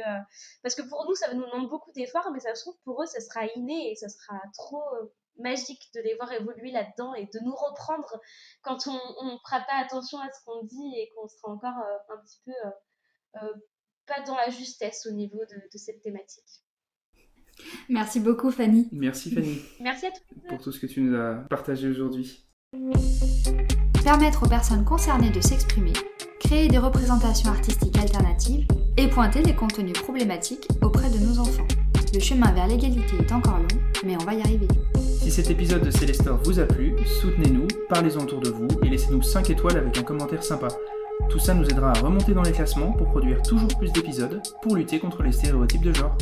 Speaker 3: parce que pour nous, ça nous demande beaucoup d'efforts, mais ça se trouve pour eux, ça sera inné et ça sera trop magique de les voir évoluer là-dedans et de nous reprendre quand on ne fera pas attention à ce qu'on dit et qu'on sera encore un petit peu pas dans la justesse au niveau de, de cette thématique.
Speaker 1: Merci beaucoup Fanny.
Speaker 2: Merci Fanny.
Speaker 3: Merci à tous.
Speaker 2: Pour tout ce que tu nous as partagé aujourd'hui.
Speaker 1: Permettre aux personnes concernées de s'exprimer, créer des représentations artistiques alternatives et pointer les contenus problématiques auprès de nos enfants. Le chemin vers l'égalité est encore long, mais on va y arriver.
Speaker 2: Si cet épisode de Célestor vous a plu, soutenez-nous, parlez-en autour de vous et laissez-nous 5 étoiles avec un commentaire sympa. Tout ça nous aidera à remonter dans les classements pour produire toujours plus d'épisodes pour lutter contre les stéréotypes de genre.